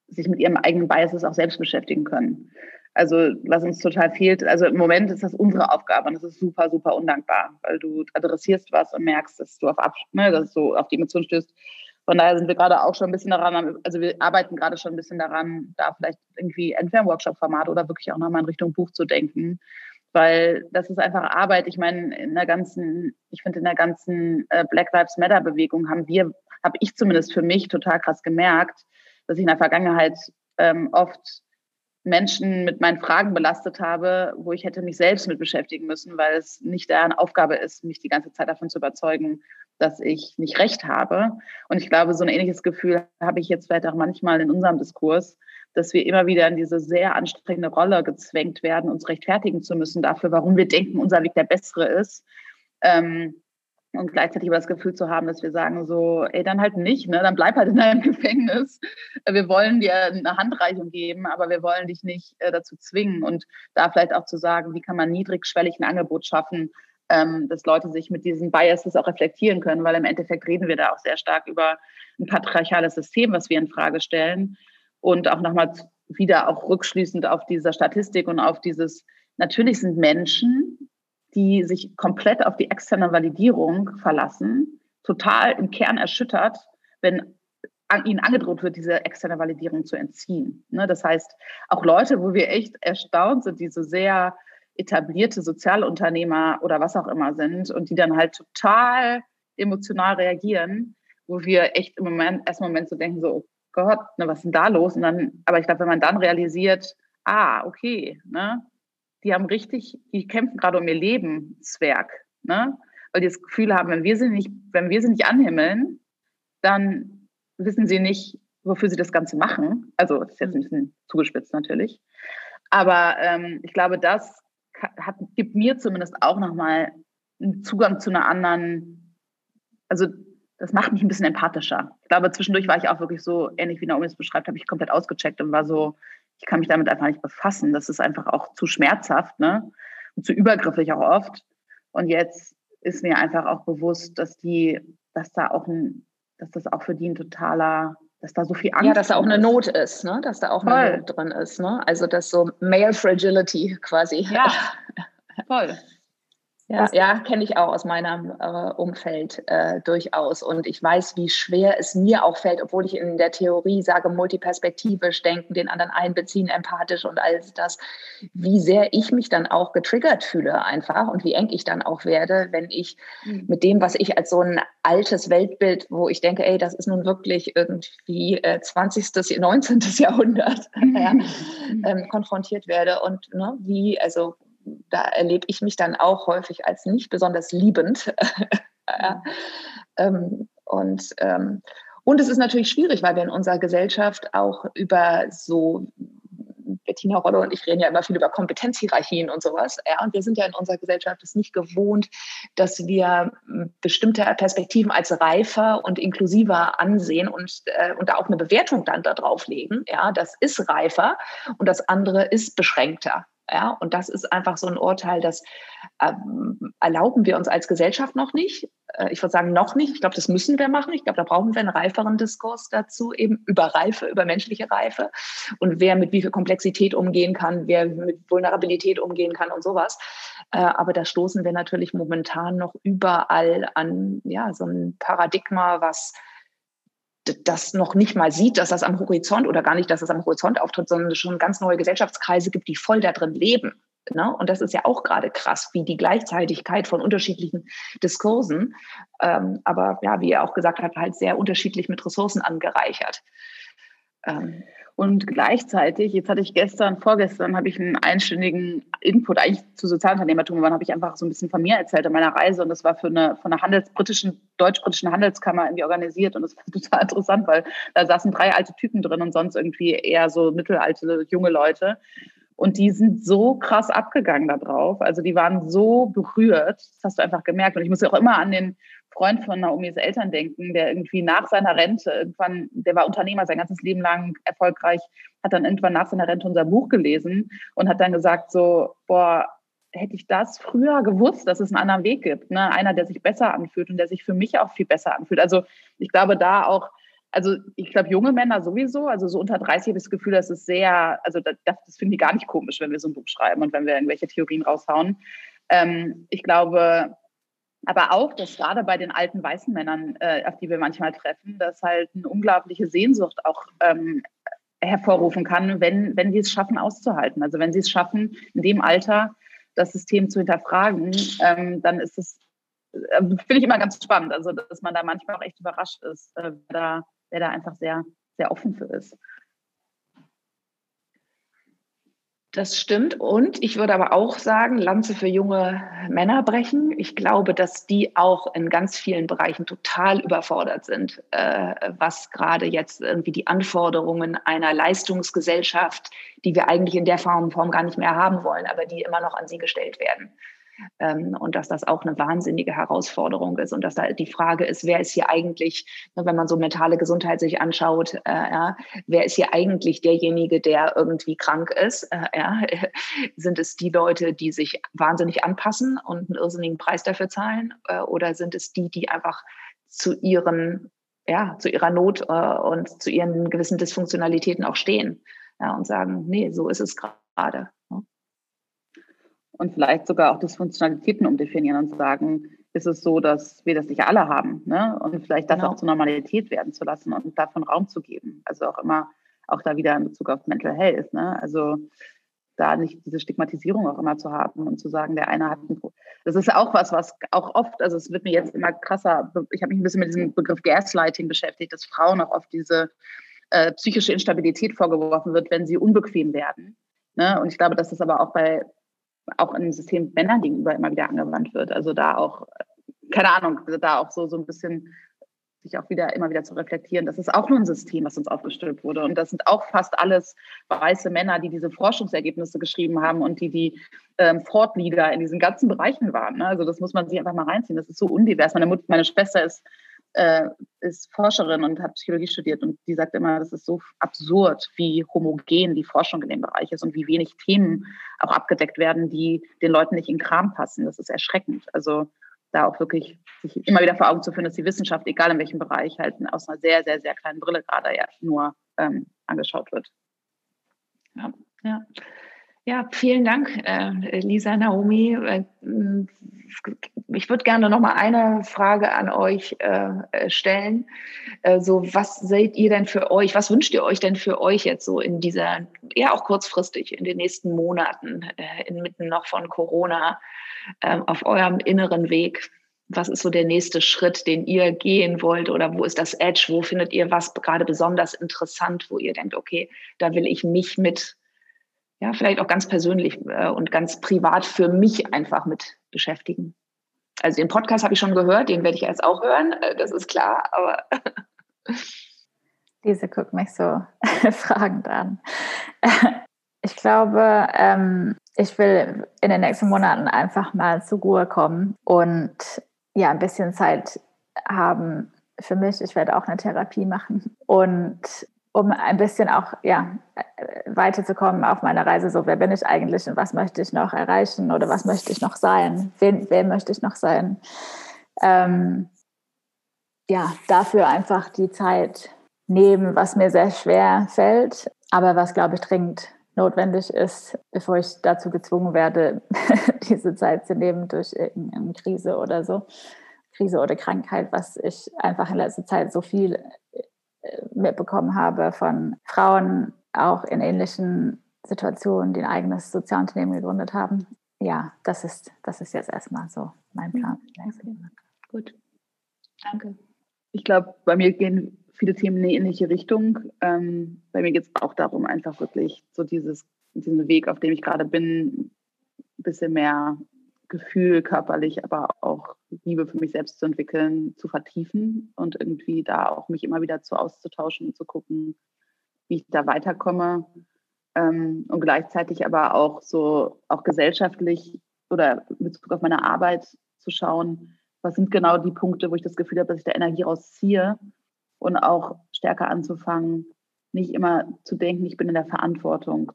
sich mit ihrem eigenen Biases auch selbst beschäftigen können. Also was uns total fehlt, also im Moment ist das unsere Aufgabe und das ist super, super undankbar, weil du adressierst was und merkst, dass du auf, Abs ne, dass du auf die Emotion stößt. Von daher sind wir gerade auch schon ein bisschen daran, also wir arbeiten gerade schon ein bisschen daran, da vielleicht irgendwie entweder ein Workshop-Format oder wirklich auch nochmal in Richtung Buch zu denken. Weil das ist einfach Arbeit. Ich meine, in der ganzen, ich finde, in der ganzen äh, Black Lives Matter-Bewegung haben wir, habe ich zumindest für mich total krass gemerkt, dass ich in der Vergangenheit ähm, oft Menschen mit meinen Fragen belastet habe, wo ich hätte mich selbst mit beschäftigen müssen, weil es nicht deren Aufgabe ist, mich die ganze Zeit davon zu überzeugen, dass ich nicht recht habe. Und ich glaube, so ein ähnliches Gefühl habe ich jetzt vielleicht auch manchmal in unserem Diskurs, dass wir immer wieder in diese sehr anstrengende Rolle gezwängt werden, uns rechtfertigen zu müssen dafür, warum wir denken, unser Weg der bessere ist. Ähm, und gleichzeitig aber das Gefühl zu haben, dass wir sagen so, ey, dann halt nicht, ne? dann bleib halt in deinem *laughs* Gefängnis. Wir wollen dir eine Handreichung geben, aber wir wollen dich nicht äh, dazu zwingen. Und da vielleicht auch zu sagen, wie kann man niedrigschwellig ein Angebot schaffen, ähm, dass Leute sich mit diesen Biases auch reflektieren können, weil im Endeffekt reden wir da auch sehr stark über ein patriarchales System, was wir in Frage stellen. Und auch nochmal wieder auch rückschließend auf diese Statistik und auf dieses, natürlich sind Menschen, die sich komplett auf die externe Validierung verlassen, total im Kern erschüttert, wenn an ihnen angedroht wird, diese externe Validierung zu entziehen. Ne? Das heißt, auch Leute, wo wir echt erstaunt sind, die so sehr etablierte Sozialunternehmer oder was auch immer sind und die dann halt total emotional reagieren, wo wir echt im Moment, erst Moment so denken, so, oh Gott, ne, was ist denn da los? Und dann, aber ich glaube, wenn man dann realisiert, ah, okay, ne, die haben richtig, die kämpfen gerade um ihr Lebenswerk, ne? Weil die das Gefühl haben, wenn wir sie nicht, wenn wir sie nicht anhimmeln, dann wissen sie nicht, wofür sie das Ganze machen. Also das ist jetzt ein bisschen zugespitzt natürlich. Aber ähm, ich glaube, das hat, gibt mir zumindest auch nochmal einen Zugang zu einer anderen, also das macht mich ein bisschen empathischer. Ich glaube, zwischendurch war ich auch wirklich so, ähnlich wie Naomi es beschreibt, habe ich komplett ausgecheckt und war so, ich kann mich damit einfach nicht befassen. Das ist einfach auch zu schmerzhaft, ne? Und zu übergriffig auch oft. Und jetzt ist mir einfach auch bewusst, dass die, dass da auch ein, dass das auch für die ein totaler, dass da so viel Angst Ja, dass da auch eine Not ist, ne? Dass da auch voll. eine Not drin ist, ne? Also das so Male Fragility quasi. Ja, *laughs* voll. Ja, ja kenne ich auch aus meinem äh, Umfeld äh, durchaus. Und ich weiß, wie schwer es mir auch fällt, obwohl ich in der Theorie sage, multiperspektivisch denken, den anderen einbeziehen, empathisch und alles das, wie sehr ich mich dann auch getriggert fühle einfach und wie eng ich dann auch werde, wenn ich mhm. mit dem, was ich als so ein altes Weltbild, wo ich denke, ey, das ist nun wirklich irgendwie äh, 20., 19. Jahrhundert, *laughs* ja, *laughs* ähm, konfrontiert werde und ne, wie, also da erlebe ich mich dann auch häufig als nicht besonders liebend. *laughs* ähm, und, ähm, und es ist natürlich schwierig, weil wir in unserer Gesellschaft auch über so Bettina Rolle und ich reden ja immer viel über Kompetenzhierarchien und sowas. Ja, und wir sind ja in unserer Gesellschaft es nicht gewohnt, dass wir bestimmte Perspektiven als reifer und inklusiver ansehen und, äh, und da auch eine Bewertung dann darauf legen. Ja, das ist reifer und das andere ist beschränkter. Ja, und das ist einfach so ein Urteil, das ähm, erlauben wir uns als Gesellschaft noch nicht. Äh, ich würde sagen, noch nicht. Ich glaube, das müssen wir machen. Ich glaube, da brauchen wir einen reiferen Diskurs dazu, eben über Reife, über menschliche Reife und wer mit wie viel Komplexität umgehen kann, wer mit Vulnerabilität umgehen kann und sowas. Äh, aber da stoßen wir natürlich momentan noch überall an ja, so ein Paradigma, was das noch nicht mal sieht, dass das am Horizont oder gar nicht, dass das am Horizont auftritt, sondern es schon ganz neue Gesellschaftskreise gibt, die voll da drin leben. Ne? Und das ist ja auch gerade krass, wie die Gleichzeitigkeit von unterschiedlichen Diskursen, ähm, aber ja, wie er auch gesagt hat, halt sehr unterschiedlich mit Ressourcen angereichert. Ähm, und gleichzeitig, jetzt hatte ich gestern, vorgestern, habe ich einen einstündigen Input eigentlich zu Sozialunternehmertum. Wann habe ich einfach so ein bisschen von mir erzählt an meiner Reise und das war für eine von einer Handels, britischen, deutsch-britischen Handelskammer irgendwie organisiert und das war *laughs* total interessant, weil da saßen drei alte Typen drin und sonst irgendwie eher so mittelalte junge Leute. Und die sind so krass abgegangen da drauf. Also die waren so berührt. Das hast du einfach gemerkt. Und ich muss ja auch immer an den Freund von Naomis Eltern denken, der irgendwie nach seiner Rente irgendwann, der war Unternehmer sein ganzes Leben lang erfolgreich, hat dann irgendwann nach seiner Rente unser Buch gelesen und hat dann gesagt so, boah, hätte ich das früher gewusst, dass es einen anderen Weg gibt, ne? einer, der sich besser anfühlt und der sich für mich auch viel besser anfühlt. Also ich glaube da auch, also ich glaube junge Männer sowieso, also so unter 30 habe ich das Gefühl, das ist sehr, also das, das finde ich gar nicht komisch, wenn wir so ein Buch schreiben und wenn wir irgendwelche Theorien raushauen. Ähm, ich glaube, aber auch, dass gerade bei den alten weißen Männern, äh, auf die wir manchmal treffen, dass halt eine unglaubliche Sehnsucht auch ähm, hervorrufen kann, wenn, wenn wir es schaffen, auszuhalten. Also wenn sie es schaffen, in dem Alter das System zu hinterfragen, ähm, dann ist es, äh, finde ich immer ganz spannend. Also dass man da manchmal auch echt überrascht ist, äh, wer, da, wer da einfach sehr, sehr offen für ist. Das stimmt. Und ich würde aber auch sagen, Lanze für junge Männer brechen. Ich glaube, dass die auch in ganz vielen Bereichen total überfordert sind, äh, was gerade jetzt irgendwie die Anforderungen einer Leistungsgesellschaft, die wir eigentlich in der Form, Form gar nicht mehr haben wollen, aber die immer noch an sie gestellt werden. Ähm, und dass das auch eine wahnsinnige Herausforderung ist und dass da die Frage ist, wer ist hier eigentlich, ne, wenn man so mentale Gesundheit sich anschaut, äh, ja, wer ist hier eigentlich derjenige, der irgendwie krank ist? Äh, ja? *laughs* Sind es die Leute, die sich wahnsinnig anpassen und einen irrsinnigen Preis dafür zahlen? Äh, oder sind es die, die einfach zu ihren ja, zu ihrer Not und zu ihren gewissen Dysfunktionalitäten auch stehen ja, und sagen, nee, so ist es gerade und vielleicht sogar auch Dysfunktionalitäten umdefinieren und sagen, ist es so, dass wir das nicht alle haben ne? und vielleicht das genau. auch zur Normalität werden zu lassen und davon Raum zu geben. Also auch immer, auch da wieder in Bezug auf Mental Health. Ne? Also da nicht diese Stigmatisierung auch immer zu haben und zu sagen, der eine hat ein Problem. Das ist auch was, was auch oft, also es wird mir jetzt immer krasser, ich habe mich ein bisschen mit diesem Begriff Gaslighting beschäftigt, dass Frauen auch oft diese äh, psychische Instabilität vorgeworfen wird, wenn sie unbequem werden. Ne? Und ich glaube, dass das aber auch bei auch in System Männern gegenüber immer wieder angewandt wird. Also da auch, keine Ahnung, da auch so, so ein bisschen sich auch wieder immer wieder zu reflektieren. Das ist auch nur ein System, was uns aufgestülpt wurde. Und das sind auch fast alles weiße Männer, die diese Forschungsergebnisse geschrieben haben und die die ähm, Fortleader in diesen ganzen Bereichen waren. Ne? Also das muss man sich einfach mal reinziehen. Das ist so undivers. Meine, Mutter, meine Schwester ist, äh, ist Forscherin und hat Psychologie studiert und die sagt immer, das ist so absurd, wie homogen die Forschung in dem Bereich ist und wie wenig Themen auch abgedeckt werden, die den Leuten nicht in Kram passen. Das ist erschreckend. Also da auch wirklich sich immer wieder vor Augen zu führen, dass die Wissenschaft, egal in welchem Bereich, halt aus einer sehr, sehr, sehr kleinen Brille gerade ja nur ähm, angeschaut wird. Ja, ja. Ja, vielen Dank, äh, Lisa, Naomi. Äh, ich würde gerne noch mal eine Frage an euch äh, stellen. so, was seht ihr denn für euch? Was wünscht ihr euch denn für euch jetzt so in dieser, ja auch kurzfristig in den nächsten Monaten, inmitten noch von Corona, ähm, auf eurem inneren Weg? Was ist so der nächste Schritt, den ihr gehen wollt? Oder wo ist das Edge? Wo findet ihr was gerade besonders interessant, wo ihr denkt, okay, da will ich mich mit ja, vielleicht auch ganz persönlich äh, und ganz privat für mich einfach mit beschäftigen. Also den Podcast habe ich schon gehört, den werde ich jetzt auch hören, äh, das ist klar, aber. *laughs* Diese guckt mich so *laughs* fragend an. *laughs* Ich glaube, ähm, ich will in den nächsten Monaten einfach mal zur Ruhe kommen und ja, ein bisschen Zeit haben für mich. Ich werde auch eine Therapie machen und um ein bisschen auch ja, weiterzukommen auf meiner Reise. So, wer bin ich eigentlich und was möchte ich noch erreichen oder was möchte ich noch sein? Wen, wer möchte ich noch sein? Ähm, ja, dafür einfach die Zeit nehmen, was mir sehr schwer fällt, aber was, glaube ich, dringend notwendig ist, bevor ich dazu gezwungen werde, *laughs* diese Zeit zu nehmen durch irgendeine Krise oder so. Krise oder Krankheit, was ich einfach in letzter Zeit so viel mitbekommen habe von Frauen auch in ähnlichen Situationen, die ein eigenes Sozialunternehmen gegründet haben. Ja, das ist, das ist jetzt erstmal so mein Plan. Mhm. Gut, danke. Ich glaube, bei mir gehen viele Themen in eine ähnliche Richtung. Ähm, bei mir geht es auch darum, einfach wirklich so dieses, diesen Weg, auf dem ich gerade bin, ein bisschen mehr Gefühl körperlich, aber auch Liebe für mich selbst zu entwickeln, zu vertiefen und irgendwie da auch mich immer wieder zu auszutauschen und zu gucken, wie ich da weiterkomme. Ähm, und gleichzeitig aber auch so, auch gesellschaftlich oder in Bezug auf meine Arbeit zu schauen, was sind genau die Punkte, wo ich das Gefühl habe, dass ich da Energie rausziehe und auch stärker anzufangen, nicht immer zu denken, ich bin in der Verantwortung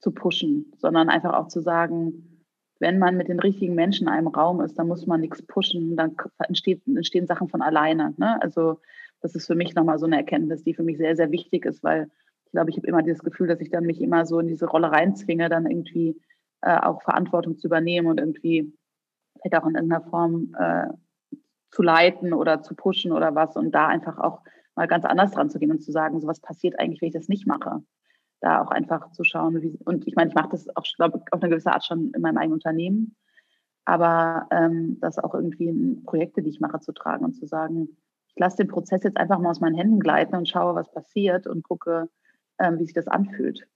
zu pushen, sondern einfach auch zu sagen, wenn man mit den richtigen Menschen in einem Raum ist, dann muss man nichts pushen, dann entsteht, entstehen Sachen von alleine. Ne? Also das ist für mich nochmal so eine Erkenntnis, die für mich sehr, sehr wichtig ist, weil ich glaube, ich habe immer dieses Gefühl, dass ich dann mich immer so in diese Rolle reinzwinge, dann irgendwie äh, auch Verantwortung zu übernehmen und irgendwie vielleicht auch in irgendeiner Form äh, zu leiten oder zu pushen oder was und da einfach auch mal ganz anders dran zu gehen und zu sagen, so was passiert eigentlich, wenn ich das nicht mache da auch einfach zu schauen. Wie, und ich meine, ich mache das auch, glaube auf eine gewisse Art schon in meinem eigenen Unternehmen, aber ähm, das auch irgendwie in Projekte, die ich mache, zu tragen und zu sagen, ich lasse den Prozess jetzt einfach mal aus meinen Händen gleiten und schaue, was passiert und gucke, ähm, wie sich das anfühlt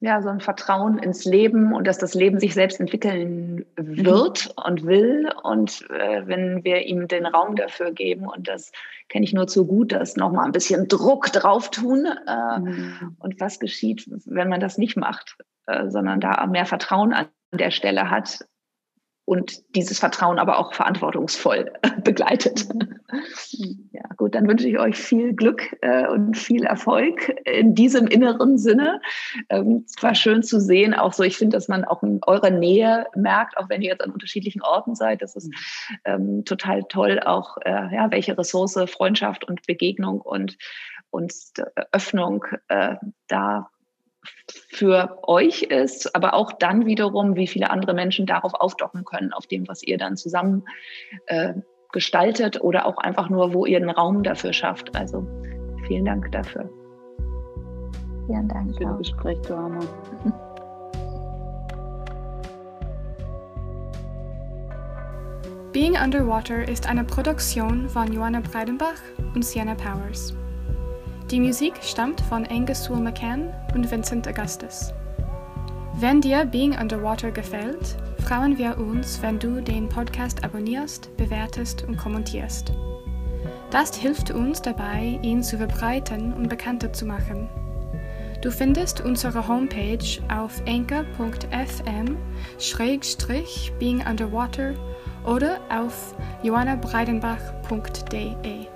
ja, so ein Vertrauen ins Leben und dass das Leben sich selbst entwickeln wird mhm. und will. Und äh, wenn wir ihm den Raum dafür geben, und das kenne ich nur zu gut, dass nochmal ein bisschen Druck drauf tun. Äh, mhm. Und was geschieht, wenn man das nicht macht, äh, sondern da mehr Vertrauen an der Stelle hat, und dieses Vertrauen aber auch verantwortungsvoll *laughs* begleitet. Ja, gut, dann wünsche ich euch viel Glück äh, und viel Erfolg in diesem inneren Sinne. Ähm, es war schön zu sehen, auch so, ich finde, dass man auch in eurer Nähe merkt, auch wenn ihr jetzt an unterschiedlichen Orten seid, das ist ähm, total toll, auch äh, ja, welche Ressource Freundschaft und Begegnung und, und Öffnung äh, da für euch ist, aber auch dann wiederum, wie viele andere Menschen darauf aufdocken können, auf dem, was ihr dann zusammen äh, gestaltet oder auch einfach nur, wo ihr einen Raum dafür schafft. Also vielen Dank dafür. Vielen Dank für das Gespräch, Johanna. Being Underwater ist eine Produktion von Johanna Breidenbach und Sienna Powers. Die Musik stammt von Angus Sewell McCann und Vincent Augustus. Wenn dir Being Underwater gefällt, freuen wir uns, wenn du den Podcast abonnierst, bewertest und kommentierst. Das hilft uns dabei, ihn zu verbreiten und bekannter zu machen. Du findest unsere Homepage auf anchor.fm-being underwater oder auf johannabreidenbach.de.